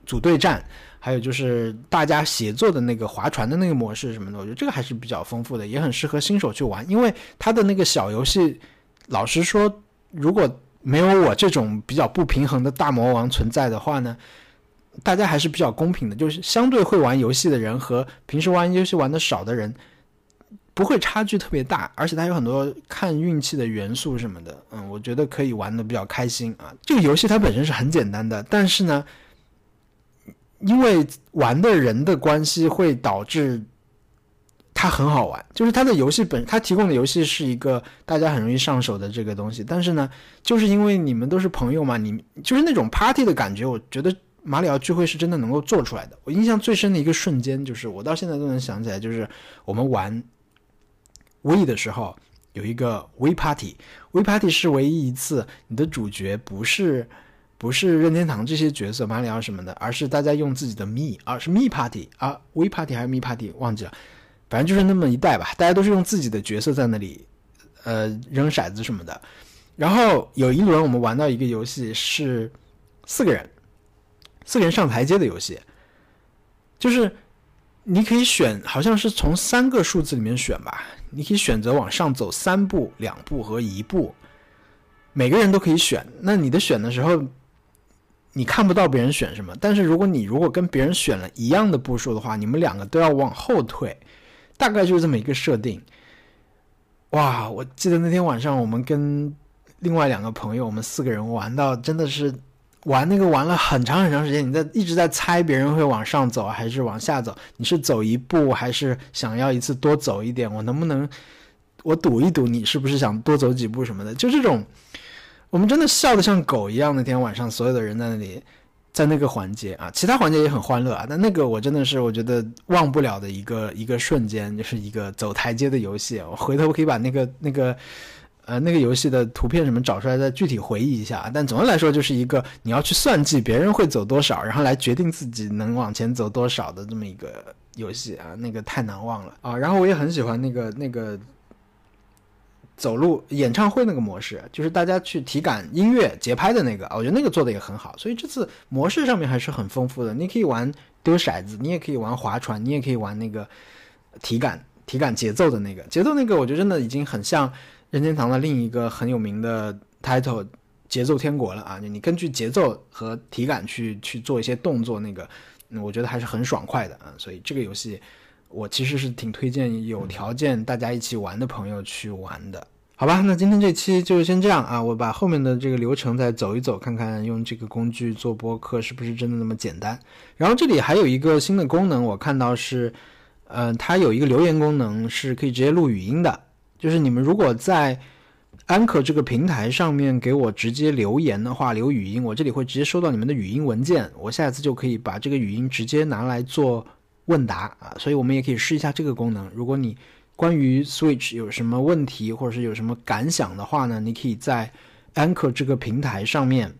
组队战，还有就是大家协作的那个划船的那个模式什么的，我觉得这个还是比较丰富的，也很适合新手去玩，因为它的那个小游戏，老实说，如果没有我这种比较不平衡的大魔王存在的话呢，大家还是比较公平的。就是相对会玩游戏的人和平时玩游戏玩的少的人，不会差距特别大，而且它有很多看运气的元素什么的。嗯，我觉得可以玩的比较开心啊。这个游戏它本身是很简单的，但是呢，因为玩的人的关系会导致。它很好玩，就是它的游戏本，它提供的游戏是一个大家很容易上手的这个东西。但是呢，就是因为你们都是朋友嘛，你就是那种 party 的感觉，我觉得马里奥聚会是真的能够做出来的。我印象最深的一个瞬间，就是我到现在都能想起来，就是我们玩 V 的时候，有一个 V party，V party 是唯一一次你的主角不是不是任天堂这些角色马里奥什么的，而是大家用自己的 Me，而是 Me party 啊，V party 还是 Me party 忘记了。反正就是那么一代吧，大家都是用自己的角色在那里，呃，扔骰子什么的。然后有一轮我们玩到一个游戏是四个人，四个人上台阶的游戏，就是你可以选，好像是从三个数字里面选吧，你可以选择往上走三步、两步和一步，每个人都可以选。那你的选的时候，你看不到别人选什么，但是如果你如果跟别人选了一样的步数的话，你们两个都要往后退，大概就是这么一个设定。哇，我记得那天晚上我们跟另外两个朋友，我们四个人玩到真的是。玩那个玩了很长很长时间，你在一直在猜别人会往上走还是往下走，你是走一步还是想要一次多走一点？我能不能我赌一赌你是不是想多走几步什么的？就这种，我们真的笑得像狗一样。那天晚上所有的人在那里，在那个环节啊，其他环节也很欢乐啊，但那个我真的是我觉得忘不了的一个一个瞬间，就是一个走台阶的游戏。我回头可以把那个那个。呃，那个游戏的图片什么找出来，再具体回忆一下。但总的来说，就是一个你要去算计别人会走多少，然后来决定自己能往前走多少的这么一个游戏啊。那个太难忘了啊。然后我也很喜欢那个那个走路演唱会那个模式，就是大家去体感音乐节拍的那个，我觉得那个做的也很好。所以这次模式上面还是很丰富的。你可以玩丢骰子，你也可以玩划船，你也可以玩那个体感体感节奏的那个节奏那个，我觉得真的已经很像。任天堂的另一个很有名的 title，节奏天国了啊！你根据节奏和体感去去做一些动作，那个我觉得还是很爽快的啊！所以这个游戏我其实是挺推荐有条件大家一起玩的朋友去玩的，好吧？那今天这期就先这样啊！我把后面的这个流程再走一走，看看用这个工具做播客是不是真的那么简单。然后这里还有一个新的功能，我看到是，呃，它有一个留言功能，是可以直接录语音的。就是你们如果在安可这个平台上面给我直接留言的话，留语音，我这里会直接收到你们的语音文件，我下次就可以把这个语音直接拿来做问答啊。所以我们也可以试一下这个功能。如果你关于 Switch 有什么问题或者是有什么感想的话呢，你可以在 Anker 这个平台上面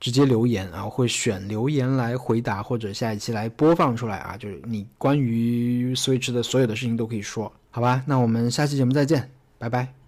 直接留言啊，会选留言来回答或者下一期来播放出来啊。就是你关于 Switch 的所有的事情都可以说。好吧，那我们下期节目再见，拜拜。